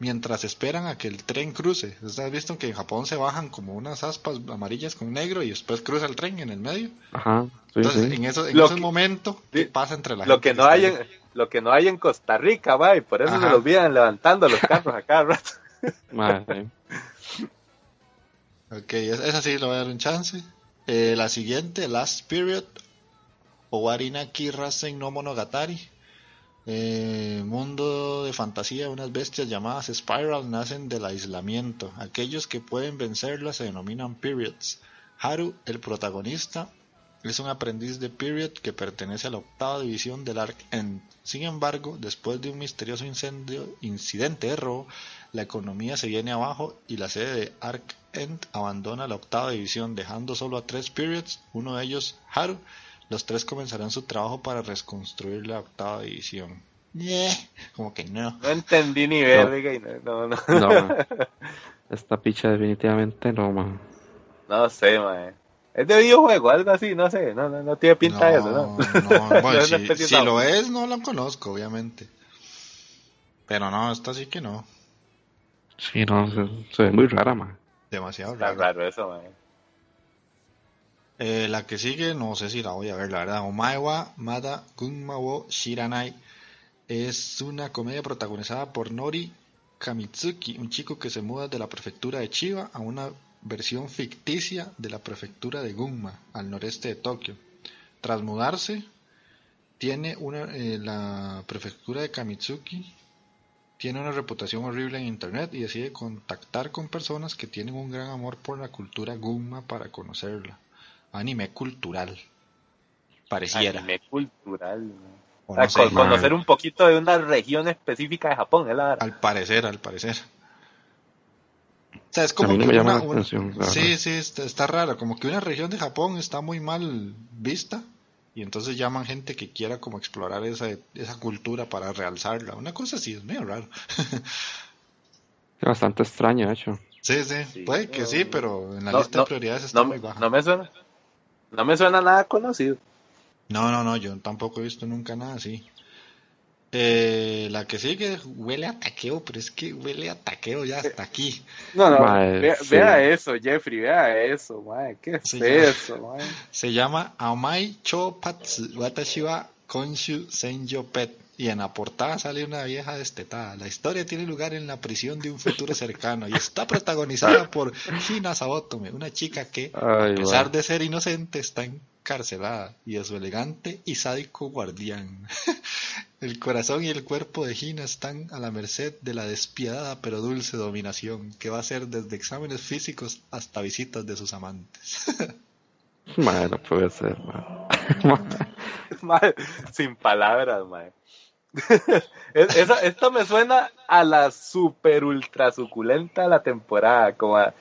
mientras esperan a que el tren cruce. ¿Ustedes has visto que en Japón se bajan como unas aspas amarillas con negro y después cruza el tren en el medio? Ajá, sí, Entonces, sí. en, eso, en Lo ese que- momento, ¿qué pasa entre la lo gente? que no hay ahí? en, lo que no hay en Costa Rica, va, y por eso Ajá. se los vienen levantando los carros a cada rato. Ok, es- esa sí le voy a dar un chance. Eh, la siguiente, Last Period, Owarinaki Rasen no Monogatari. Eh, mundo de fantasía, unas bestias llamadas Spiral nacen del aislamiento. Aquellos que pueden vencerlas se denominan Periods. Haru, el protagonista, es un aprendiz de Period que pertenece a la octava división del Ark End. Sin embargo, después de un misterioso incendio, incidente de robo, la economía se viene abajo y la sede de Ark End abandona la octava división, dejando solo a tres Periods, uno de ellos Haru. Los tres comenzarán su trabajo para reconstruir la octava división. Como que no. No entendí ni verga y no, no, no. No, man. Esta picha definitivamente no, man. No sé, mae. Es de videojuego, algo así, no sé, no, no, no tiene pinta de eso, ¿no? no, bueno, No, si, no lo es, no lo conozco, obviamente. Pero no, esta sí que no. Sí, no, se, se ve muy rara, man. Demasiado Está raro. raro eso, mae. Eh, la que sigue, no sé si la voy a ver, la verdad. Omaewa Mada Gunma wo Shiranai es una comedia protagonizada por Nori Kamitsuki, un chico que se muda de la prefectura de Chiba a una versión ficticia de la prefectura de Gunma, al noreste de Tokio. Tras mudarse, tiene una, eh, la prefectura de Kamitsuki tiene una reputación horrible en internet y decide contactar con personas que tienen un gran amor por la cultura Gunma para conocerla. Anime cultural. Pareciera. Anime cultural. O sea, conocer un poquito de una región específica de Japón, es la verdad. Al parecer, al parecer. O sea, es A como mí no que me llama una, la atención, Sí, sí, está, está raro. Como que una región de Japón está muy mal vista. Y entonces llaman gente que quiera como explorar esa, esa cultura para realzarla. Una cosa así, es medio raro. Es bastante extraño, de hecho. Sí, sí, Sí. puede que sí, pero en la No, lista no, de prioridades está No, muy baja. no me suena. No me suena nada conocido. No, no, no, yo tampoco he visto nunca nada así. Eh, la que sigue huele a taqueo, pero es que huele a taqueo ya hasta aquí. No, no, vea, sí. vea eso, Jeffrey, vea eso, mae. ¿Qué es ya. eso, mae? Se llama Amai Cho Patsu Watashi wa Konshu Senjo Pet. Y en la portada sale una vieja destetada. La historia tiene lugar en la prisión de un futuro cercano y está protagonizada por Hina Sabotome, una chica que, a pesar man. de ser inocente, está encarcelada y de su elegante y sádico guardián. El corazón y el cuerpo de Hina están a la merced de la despiadada pero dulce dominación que va a hacer desde exámenes físicos hasta visitas de sus amantes. Mae, no puede ser, man. Mae, Sin palabras, mae. Es- esa- esto me suena a la super ultra suculenta de la temporada, como a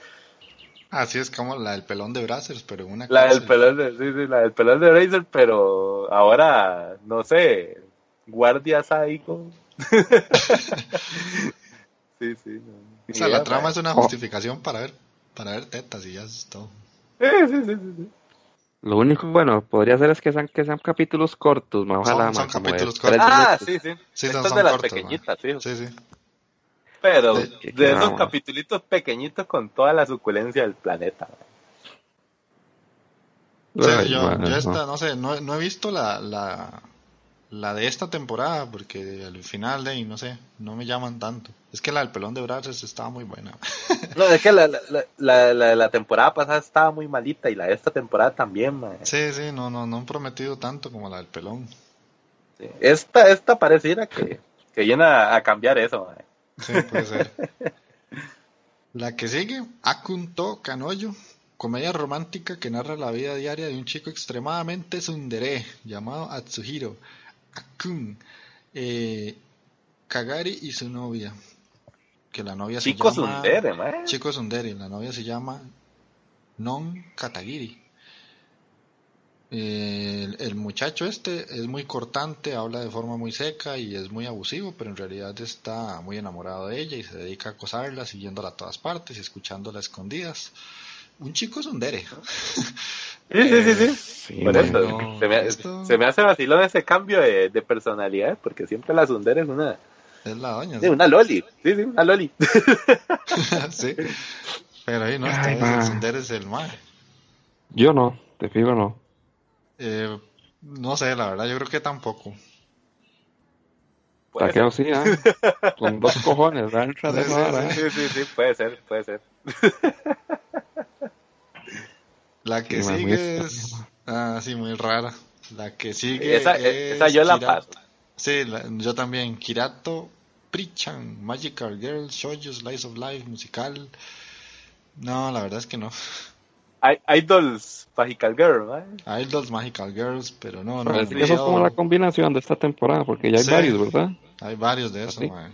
Así es como la del pelón de Brazzers, pero una la del pelón de, sí, sí, la del pelón de Razer, pero ahora, no sé, guardia sádico. sí, sí. no. O sea, la trama mae. es una justificación para ver para ver tetas y ya es todo. Sí, sí, sí, sí, sí. Lo único bueno podría ser es que sean, que sean capítulos cortos, man. Ojalá, Son- son man, capítulos cortos. Ah, sí, sí. Sí, Estas son, de las cortos, pequeñitas, man. sí. Sí, sí. Pero De- de, esos no, man. capitulitos pequeñitos con toda la suculencia del planeta. man. Sí, Ay, yo, man, yo no. esta, no sé, no, no he visto la, la, la de esta temporada porque al final de ahí, no sé, no me llaman tanto. Es que la del pelón de Brazzers estaba muy buena. No, es que la, la, la, la, la temporada pasada estaba muy malita y la de esta temporada también, man. Sí, sí, no, no, no han prometido tanto como la del pelón. Sí. Esta, esta pareciera que, que viene a, a cambiar eso, man. Sí, puede ser. La que sigue, Akunto Kanoyo, comedia romántica que narra la vida diaria de un chico extremadamente tsundere llamado Atsuhiro. Eh, Kagari y su novia. Que la novia Chico se llama... Sundere, man. Chico la novia se llama Non Katagiri. Eh, el, el muchacho este es muy cortante, habla de forma muy seca y es muy abusivo, pero en realidad está muy enamorado de ella y se dedica a acosarla, siguiéndola a todas partes y escuchándola a escondidas. Un chico Tsundere. Sí, sí, sí, sí. Sí, Por man. eso, no, se, me, esto- se me hace vacilón ese cambio de, de personalidad, porque siempre la Sundere es una, Es la doña. sí, una loli. Sí, sí, una loli. sí. Pero ahí no, Ay, el Tsundere es el mal. Yo no, te fijo no. Eh, no sé, la verdad, yo creo que tampoco. Taqueo sí, ¿eh? Con dos cojones, ¿verdad? Entra de Sí. ¿eh? Sí, sí, sí, puede ser, puede ser. La que Sí, sigue es. Ah, sí, muy rara. La que sigue. Esa, es esa yo la Kirato- paso. Sí, la- yo también. Kirato Prichan, Magical Girl, Shoujo Slice of Life, musical. No, la verdad es que no. I- Idols Magical Girl, ¿no? Idols Magical Girls, pero no, no. Que eso es como la combinación de esta temporada, porque ya hay Sí. varios, ¿verdad? Hay varios de mae.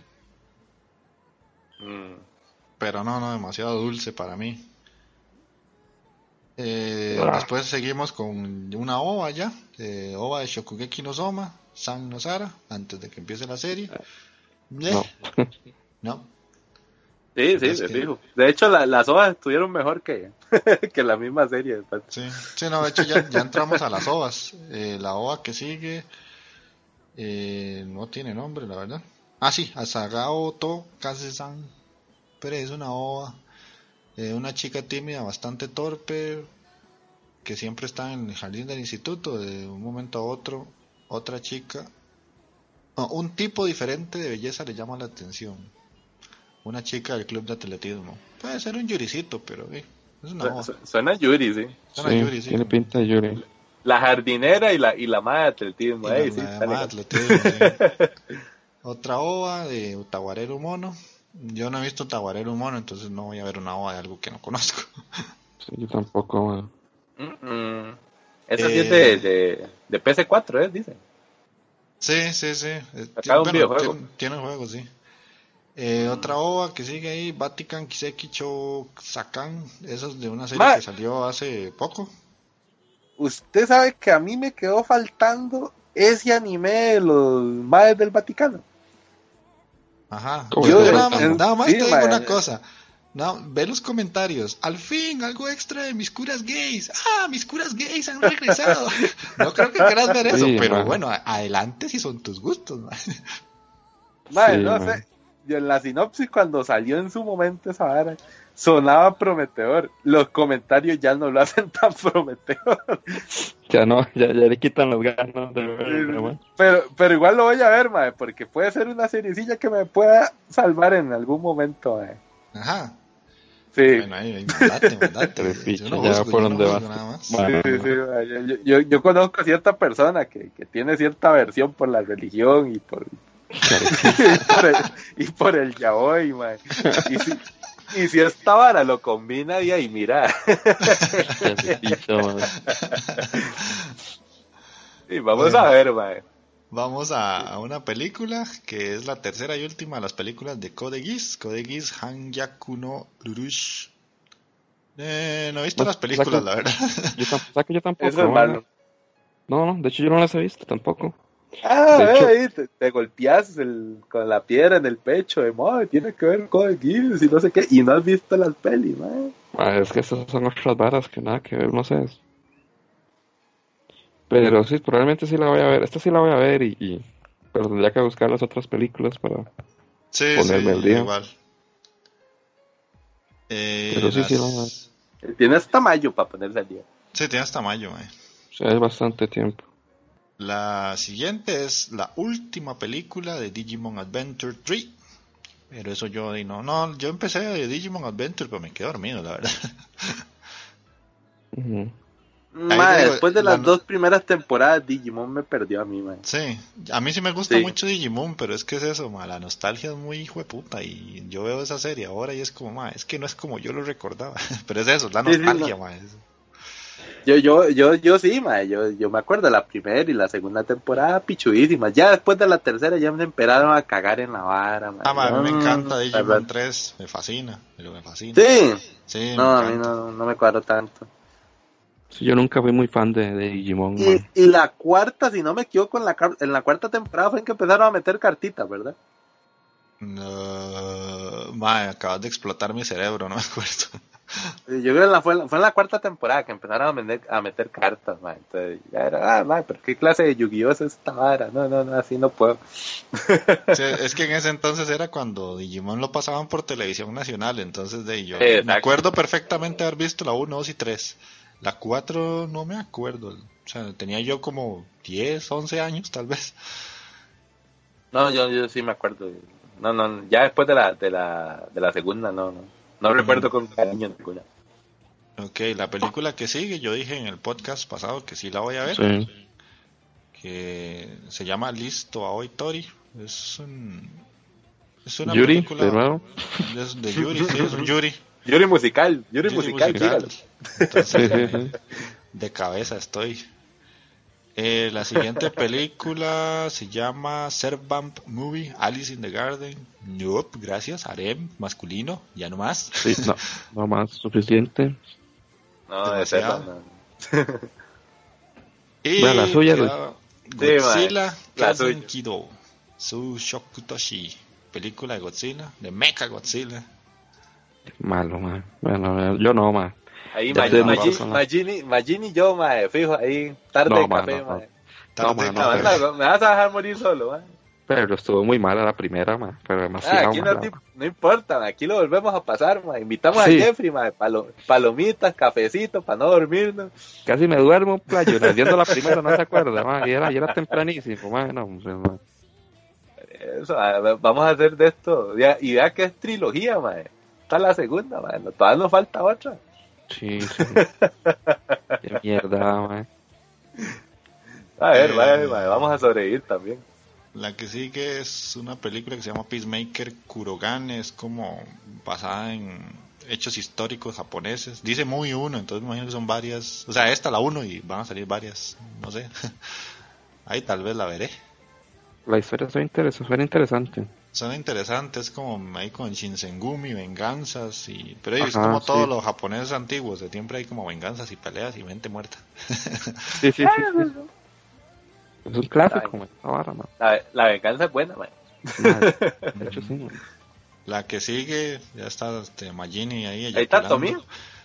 Mm. Pero no, no, demasiado dulce para mí. Eh, Ah. Después seguimos con una ova ya, eh, ova de Shokugeki no Soma, San no Sara, antes de que empiece la serie. Eh, No. no. Sí, sí, Es de que- fijo. De hecho, la- las ovas estuvieron mejor que, que la misma serie. Sí, sí, no, de hecho ya, ya entramos a las ovas. Eh, la ova que sigue eh, no tiene nombre, la verdad. Ah, sí, Asagao to Kase-san. Pero es una ova. Eh, una chica tímida, bastante torpe, que siempre está en el jardín del instituto. De un momento a otro, otra chica. no, un tipo diferente de belleza le llama la atención. Una chica del club de atletismo. Puede ser un yuricito, pero eh, es una. Su- Suena Yuri, sí. Suena Sí, yuri, sí. tiene pinta de Yuri. La jardinera y la, y la madre de atletismo. Y ey, la- sí, la está llamada legal. atletismo. Otra ova de Utaguarero Mono. Yo no he visto Utaguarero Mono, entonces no voy a ver una ova de algo que no conozco. Sí, yo tampoco, man. Mm, mm. Esa sí Eh, es de, de, de PC4, ¿eh? Dice. Sí, sí, sí. Eh, Acá un videojuego. Tiene, tiene juego, sí. Eh, Otra ova que sigue ahí, Vatican Kiseki Sakan. Eso es de una serie Ma- que salió hace poco. Usted sabe que a mí me quedó faltando ese anime de los madres del Vaticano. Ajá. ¿Cómo Yo nada, más- nada más Sí, te digo una cosa. No, ve los comentarios. Al fin, algo extra de mis curas gays. Ah, mis curas gays han regresado. no creo que quieras ver eso, Sí, pero bueno, adelante si son tus gustos. ma. Madre, Sí, no man. sé. Yo en la sinopsis cuando salió en su momento esa vara, sonaba prometedor. Los comentarios ya no lo hacen tan prometedor. Ya no, ya, ya le quitan las ganas de man. Pero, pero igual lo voy a ver, madre, porque puede ser una seriecilla que me pueda salvar en algún momento, madre. Ajá. Sí. Bueno, ahí, ahí, mandate, mandate. Pero, Yo no por yo no dónde juzgo vas. nada más. Bueno, Sí, sí, madre. Yo, yo, yo- yo conozco a cierta persona que, que tiene cierta aversión por la religión y por, y por el, y por el yaoi, madre. Y si, y si esta vara lo combina y ahí, mira. Y vamos Bueno. a ver, madre. Vamos a, a una película que es la tercera y última de las películas de Code Geass. Code Geass Hanyaku no Rurush. Eh, no he visto las películas, la verdad. Yo tampoco, ¿sabes que yo tampoco, Eso es man? malo. No, no, de hecho yo no las he visto tampoco. Ah, hecho- ahí, te, te golpeas el- con la piedra en el pecho, de madre, tiene que ver con el Gears y no sé qué, y no has visto las pelis, madre. Ah, es que esas son otras varas que nada que ver, no sé. Pero sí, probablemente sí la voy a ver. Esta sí la voy a ver y, y- pero tendría que buscar las otras películas para... Sí, Ponerme sí, al día. igual. Eh, Pero sí, sí, las- Tiene hasta mayo para ponerse al día. Sí, tiene hasta mayo, eh. O sea, es bastante tiempo. La siguiente es la última película de Digimon Adventure 3. Pero eso yo di- no, no, yo empecé de Digimon Adventure, pero me quedé dormido, la verdad. Madre, digo, después de la las no- dos primeras temporadas, Digimon me perdió a mí, madre. Sí, a mí sí me gusta Sí. mucho Digimon, pero es que es eso, ma, la nostalgia es muy hijo de puta y yo veo esa serie ahora y es como, ma, es que no es como yo lo recordaba, pero es eso, es la Sí, sí, nostalgia, no. ma, es- Yo, yo, yo, yo sí, madre, yo, yo me acuerdo de la primera y la segunda temporada pichudísimas. Ya después de la tercera ya me empezaron a cagar en la vara, madre. Ah, ma, a mí me encanta Digimon verdad. 3, me fascina, pero me fascina. Sí, Sí, no, a mí no, no me cuadro tanto. Sí, yo nunca fui muy fan de, de Digimon, Y, la cuarta, si no me equivoco, en la, en la cuarta temporada fue en que empezaron a meter cartitas, ¿verdad? No, ma, acabas de explotar mi cerebro, no me acuerdo. Yo creo que la- fue, en la- fue en la cuarta temporada que empezaron a meter, a meter cartas, man. Entonces ya era, ah, man, pero qué clase de Yu-Gi-Oh es esta vara. No, no, no, así no puedo. Sí, es que en ese entonces era cuando Digimon lo pasaban por televisión nacional, entonces de yo Exacto. me acuerdo perfectamente haber visto la 1, 2 y 3. La 4 no me acuerdo, o sea, tenía yo como 10, 11 años tal vez. No, yo, yo sí me acuerdo. No, no, ya después de la, de la, de la segunda, no, no. No recuerdo con cariño ninguna. Ok, la película que sigue, yo dije en el podcast pasado que sí la voy a ver, Sí. que se llama Listo a Hoy Tori. Es un... Es una Yuri, película de nuevo. es de Yuri, sí, es un Yuri. Yuri musical, Yuri, Yuri musical, musical. Entonces, Sí, sí, sí. de cabeza estoy. Eh, la siguiente película se llama Servamp Movie, Alice in the Garden. Nope, gracias. Harem, masculino, ya no más. Sí, no, no más suficiente. No, de ser, no. Y Bueno, la suya, queda Sí, Godzilla, Kazen suya. Kido, Su Shokutoshi, película de Godzilla, de Mecha Godzilla. Malo, man. Bueno, yo no, man. Ahí, Magini, y yo, mae, fijo, ahí, tarde No, de mae, café, no, no. mae. Tarde mae, no, No, me vas a dejar morir solo, mae. Pero estuvo muy mala la primera, man. Pero Ah, demasiado aquí no, no importa, mae, aquí lo volvemos a pasar, mae. Invitamos Sí. a Jeffrey, mae, palo- palomitas, cafecito para no dormirnos. Casi me duermo, playo. Viendo la primera, no se acuerda, man. Y era, y era tempranísimo, man. No. Eso, mae, vamos a hacer de esto. y vea que es trilogía, mae. Esta es la segunda, mae. no- Todavía nos falta otra. Sí, sí. Qué mierda, man. A ver, Eh. vamos a sobrevivir también. La que sigue es una película que se llama Peacemaker Kurogan, es como basada en hechos históricos japoneses. Dice muy uno, entonces me imagino que son varias. O sea, esta la uno y van a salir varias, no sé. Ahí tal vez la veré. La historia suena, interes- suena interesante. Son interesantes, como ahí con Shinsengumi, venganzas y... Pero es como todos los japoneses antiguos, de siempre hay como venganzas y peleas y mente muerta. Sí, sí, sí. sí. Es un clásico, man. Esta vara, man. La, la venganza es buena. Man, De hecho, sí, man. La que sigue, ya está este, Magini ahí. Ahí está. Tommy.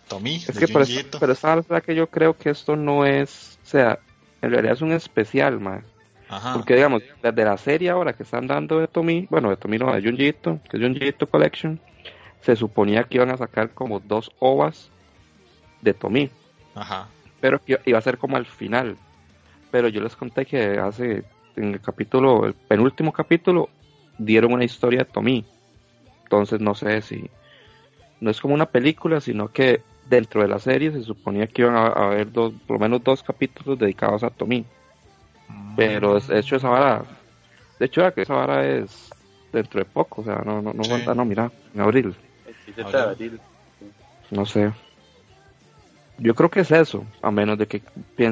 Tommy, Es que, esta- Ito. pero esta verdad que yo creo que esto no es, o sea, en realidad es un especial, man. Ajá. Porque, digamos, desde la serie ahora que están dando de Tomi, bueno, de Tomi no, de Junji Ito, que es Junji Ito Collection, se suponía que iban a sacar como dos ovas de Tomi, Ajá. pero que iba a ser como al final. Pero yo les conté que hace, en el capítulo, el penúltimo capítulo, dieron una historia de Tomi. Entonces no sé si, no es como una película, sino que dentro de la serie se suponía que iban a, haber dos, por lo menos dos capítulos dedicados a Tomi. Pero de hecho esa vara, de hecho que esa vara es dentro de poco, o sea, no, no, no, Sí. aguanta- no, mira, en abril, El 17 de Ahora. abril. no sé. Yo creo que es eso, a menos de que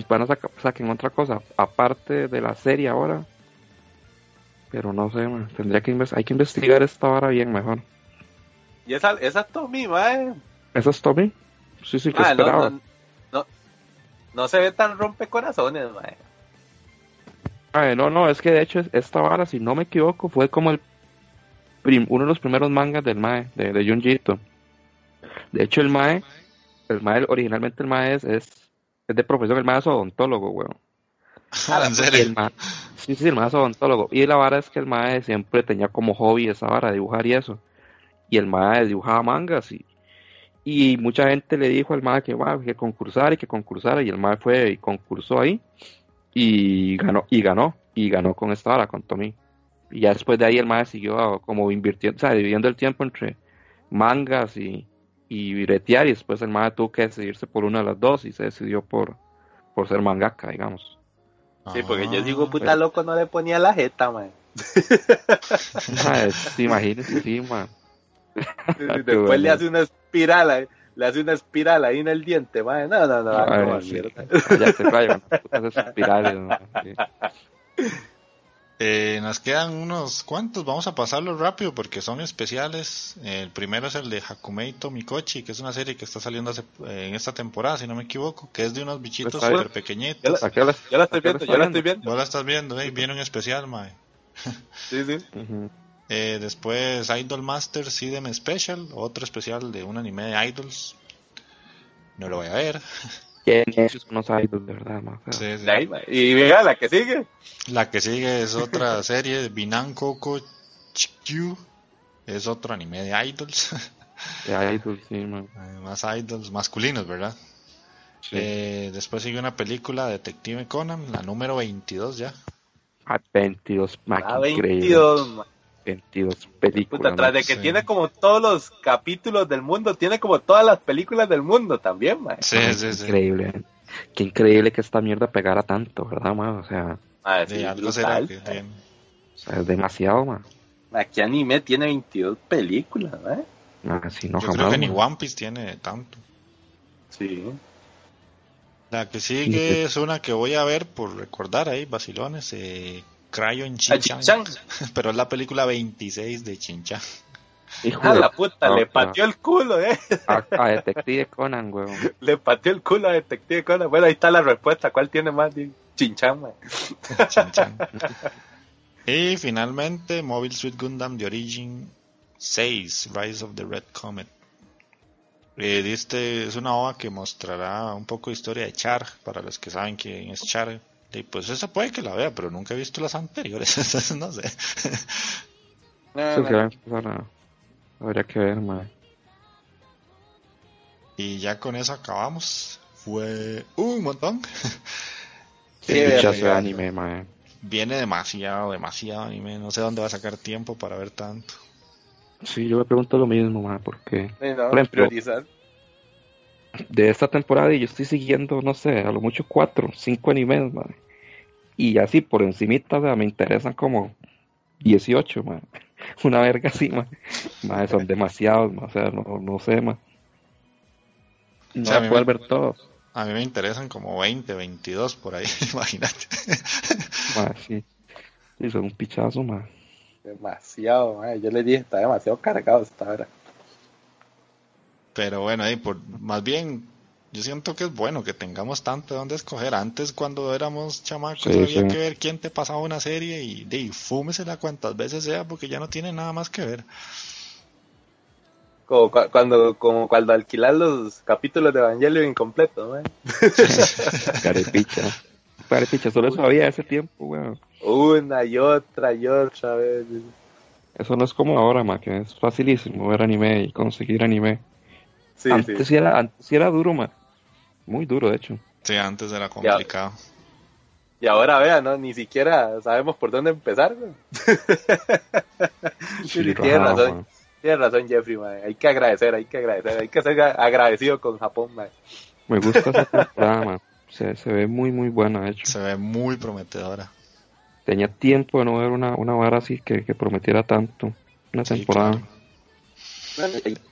van a saca- saquen otra cosa aparte de la serie ahora. Pero no sé, man, tendría que hay que investigar esta vara bien mejor. Y esa, esa es Tommy, mae. ¿Eso es Tommy? Sí, sí, que no, esperaba. no, no, no se ve tan rompecorazones, mae. Ay, no, no, es que de hecho es- esta vara, si no me equivoco, fue como el prim- uno de los primeros mangas del Mae, de, de Junji Ito. De hecho, el Mae, el Mae, originalmente el Mae es, es, es de profesión, el Mae es odontólogo, weón. Ah, en serio. el Mae, sí, sí, el Mae es odontólogo. Y la vara es que el Mae siempre tenía como hobby esa vara, dibujar y eso. Y el Mae dibujaba mangas y, y mucha gente le dijo al Mae que, wow, que concursara y que concursara. Y el Mae fue y concursó ahí y ganó, y ganó, y ganó con esta vara, con Tommy. Y ya después de ahí el Mae siguió como invirtiendo, o sea, dividiendo el tiempo entre mangas y, y bretear. Y después el Mae tuvo que decidirse por una de las dos y se decidió por, por ser mangaka, digamos. Sí, porque yo Ah, digo, puta pero- loco, no le ponía la jeta. Mae, sí, imagínese, sí, man. Después le hace una espiral, ahí- le hace una espiral ahí en el diente, mae. No, no, no, no, sí. mierda. Ya se rayan, espirales, sí. Eh, nos quedan unos cuantos, vamos a pasarlos rápido porque son especiales. El primero es el de Hakumeito Mikochi, que es una serie que está saliendo hace- eh, en esta temporada, si no me equivoco, que es de unos bichitos Está súper bien. pequeñitos. ¿A qué horas- Yo la estoy viendo, yo la estoy viendo. Vos la estás viendo, eh, viene un especial, mae. Sí, sí. Ujú. Eh, después Idol Master Sidem Special, otro especial de un anime de Idols. No lo voy a ver. Idols, de verdad, Sí, sí. Mae. Y venga, la que sigue. La que sigue es otra serie, Binan Koko Chikyu. Es otro anime de Idols. de idols, sí, man. Eh, más Idols masculinos, ¿verdad? Sí. Eh, después sigue una película Detective Conan, la número 22 ya. Ah, 22, man, Ah, qué increíble. 22, mae. 22 películas. Puta, tras man. de que Sí. tiene como todos los capítulos del mundo, tiene como todas las películas del mundo también, mae. Sí, Man, sí, qué sí. Increíble. Qué increíble que esta mierda pegara tanto, ¿verdad, man? O sea, Mae, Sí, sí, algo será brutal. que tiene. o sea, es demasiado, man. Aquí anime tiene 22 películas, mae. Ah, sí, no, Yo jamás. creo que ni. One Piece tiene tanto. Sí. La que sigue es una que voy a ver por recordar ahí, vacilones. Eh, Crayon A Chinchan. Chinchan. Pero es la película 26 de Chinchan. Hijo A de- la puta, no, le no. pateó el culo, eh. A, a Detective Conan, weón. Le pateó el culo a Detective Conan. Bueno, ahí está la respuesta. ¿Cuál tiene más de? Chinchan. y finalmente, Mobile Suit Gundam The Origin 6, Rise of the Red Comet. Eh, este es una ova que mostrará un poco de historia de Char, para los que saben quién es Char. Y pues esa puede que la vea, pero nunca he visto las anteriores, entonces no sé. No, no. Habría que ver, ma. Y ya con eso acabamos. Fue un montón. Sí, de anime, ma. Viene demasiado, demasiado anime. No sé dónde va a sacar tiempo para ver tanto. Sí, yo me pregunto lo mismo, ma, porque no, Por ejemplo, priorizar. De esta temporada y yo estoy siguiendo, no sé, a lo mucho cuatro, cinco animes, ma. Y así por encimita, o sea, me interesan como 18, ma. Una verga así, ma. Ma, son demasiados, ma. O sea, no, no sé, ma. No O sea, me- ver todos. A mí me interesan como 20, 22 por ahí, imagínate. Ma, sí. Sí, son un pichazo, ma. Demasiado, man. Yo le dije, está demasiado cargado esta hora. Pero bueno, ahí por, más bien, yo siento que es bueno que tengamos tanto de dónde escoger. Antes, cuando éramos chamacos, Sí, había sí. que ver quién te pasaba una serie y de, y fúmesela cuantas veces sea porque ya no tiene nada más que ver. Como cua- cuando, como cuando alquilar los capítulos de Evangelio incompletos, man. Carepicha. Carepicha, solo eso había ese tiempo, weón. Una y otra y otra vez. Eso no es como ahora, ma, que es facilísimo ver anime y conseguir anime. Sí, antes, sí. era, antes era duro, ma. Muy duro, de hecho. Sí, antes era complicado. Y ahora vea, ¿no? Ni siquiera sabemos por dónde empezar. Sí, Sí, tiene razón. ma. Tienes razón, Jeffrey, man. Hay que agradecer, hay que agradecer. Hay que ser agradecido con Japón, man. Me gusta esa temporada. Se, se ve muy, muy buena, de hecho. Se ve muy prometedora. Tenía tiempo de no ver una, una vara así que, que prometiera tanto. Una Sí, temporada. claro.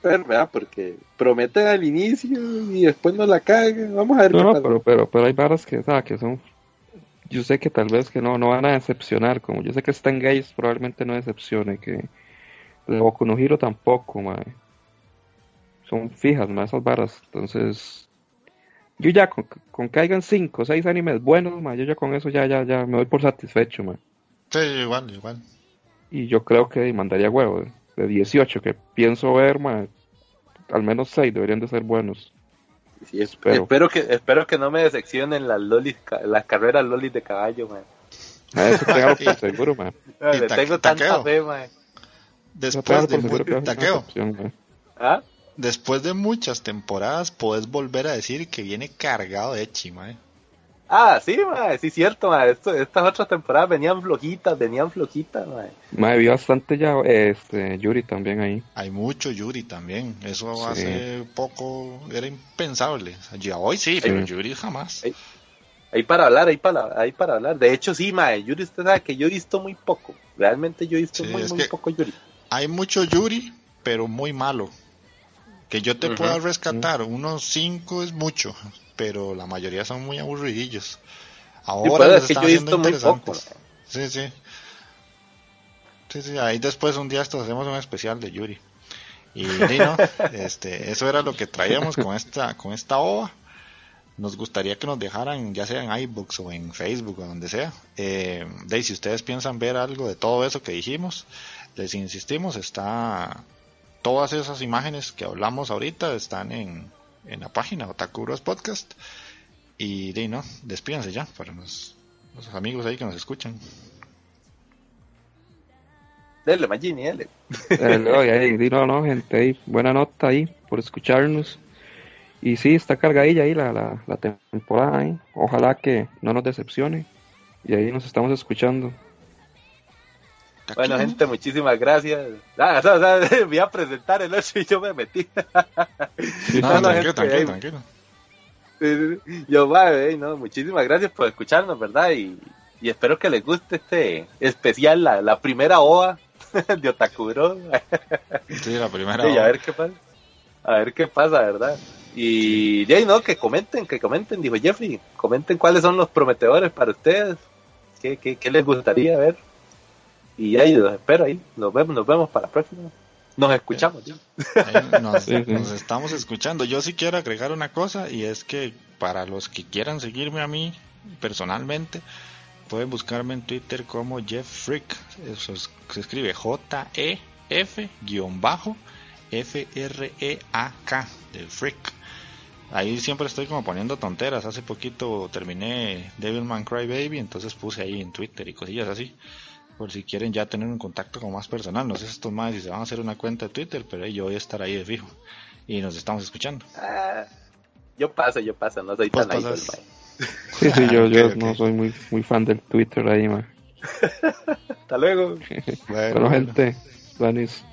¿Verdad? Porque prometen al inicio y después no la. Vamos a ver No, qué no, pasa. pero, pero, pero hay varas que, sea, que son... Yo sé que tal vez que no, no van a decepcionar, como yo sé que Stan Gates probablemente no decepcione, que la Boku no Hero tampoco, mae. Son fijas, más esas varas, entonces... Yo ya, con, con que hayan cinco o seis animes buenos, mae, yo ya con eso ya, ya, ya me doy por satisfecho, mae. Sí, igual, igual. Y yo creo que mandaría huevo, de, de 18 que pienso ver, mae, al menos seis deberían de ser buenos. Sí, es- espero. espero. que espero que no me decepcionen las lolis, ca- las carreras lolis de caballo, man. A eso téngalo por seguro, mae. Y Le ta- tengo tanta taqueo. fe, man. Después de, por seguro mu- que va a ser una taqueo, decepción, mae. ¿Ah? después de muchas temporadas, podés volver a decir que viene cargado de Echi, mae. Ah, sí, man. Sí, cierto. Esto- estas otras temporadas venían flojitas, venían flojitas, man. Mae, vi bastante ya este, Yuri también ahí. Hay mucho Yuri también. Eso Sí. hace poco era impensable. O sea, ya hoy sí, pero Yuri jamás. Ahí para hablar, ahí para, ahí para hablar. De hecho, sí, mae, Yuri, usted sabe que yo he visto muy poco. Realmente yo he visto Sí, muy, muy poco Yuri. Hay mucho Yuri, pero muy malo. Que yo te pueda rescatar unos 5 es mucho, pero la mayoría son muy aburridillos. Ahora pues, les es que están yo haciendo muy poco. Sí, sí. Sí, sí, ahí después un día estos hacemos un especial de Yuri. Y, sí, ¿no? este, eso era lo que traíamos con esta, con esta ova. Nos gustaría que nos dejaran, ya sea en iBooks o en Facebook o donde sea. Eh, de ahí, si ustedes piensan ver algo de todo eso que dijimos, les insistimos, está todas esas imágenes que hablamos ahorita están en, en la página Otakuros Podcast. Y de no, despídanse ya para los, los amigos ahí que nos escuchan. Dele, Magini, dele. Eh, no, no, gente, ahí, buena nota ahí por escucharnos. Y sí, está cargadilla ahí la, la, la temporada ahí. Ojalá que no nos decepcione. Y ahí nos estamos escuchando. Bueno, gente, muchísimas gracias. Ah, o sea, o sea, voy a presentar el 8 y yo me metí. No, No, tranquilo, gente, tranquilo, tranquilo. Yo, va, no, muchísimas gracias por escucharnos, ¿verdad? Y, y espero que les guste este especial, la, la primera OA de Otakuro. Sí, la primera. Sí, a ver qué pasa. A ver qué pasa, ¿verdad? Y no, que comenten, que comenten, dijo Jeffrey. Comenten cuáles son los prometedores para ustedes. ¿Qué, qué, qué les gustaría ver? Y ahí los espero ahí. Nos vemos, nos vemos para la próxima. Nos escuchamos. ya. Nos, Sí, sí. nos estamos escuchando. Yo sí quiero agregar una cosa y es que para los que quieran seguirme a mí personalmente, pueden buscarme en Twitter como Jeff Freak. Eso es- se escribe J-E-F-F-R-E-A-K de Freak. Ahí siempre estoy como poniendo tonteras. Hace poquito terminé Devilman Cry Baby, entonces puse ahí en Twitter y cosillas así. Por si quieren ya tener un contacto como más personal. No sé estos más si se van a hacer una cuenta de Twitter, pero yo voy a estar ahí de fijo. Y nos estamos escuchando. Ah, yo paso, yo paso, no soy Vos tan ahí. pasas. pues. Sí, sí, yo, yo Ok, ok. no soy muy, muy fan del Twitter ahí, man. Hasta luego. Bueno, gente, Danis,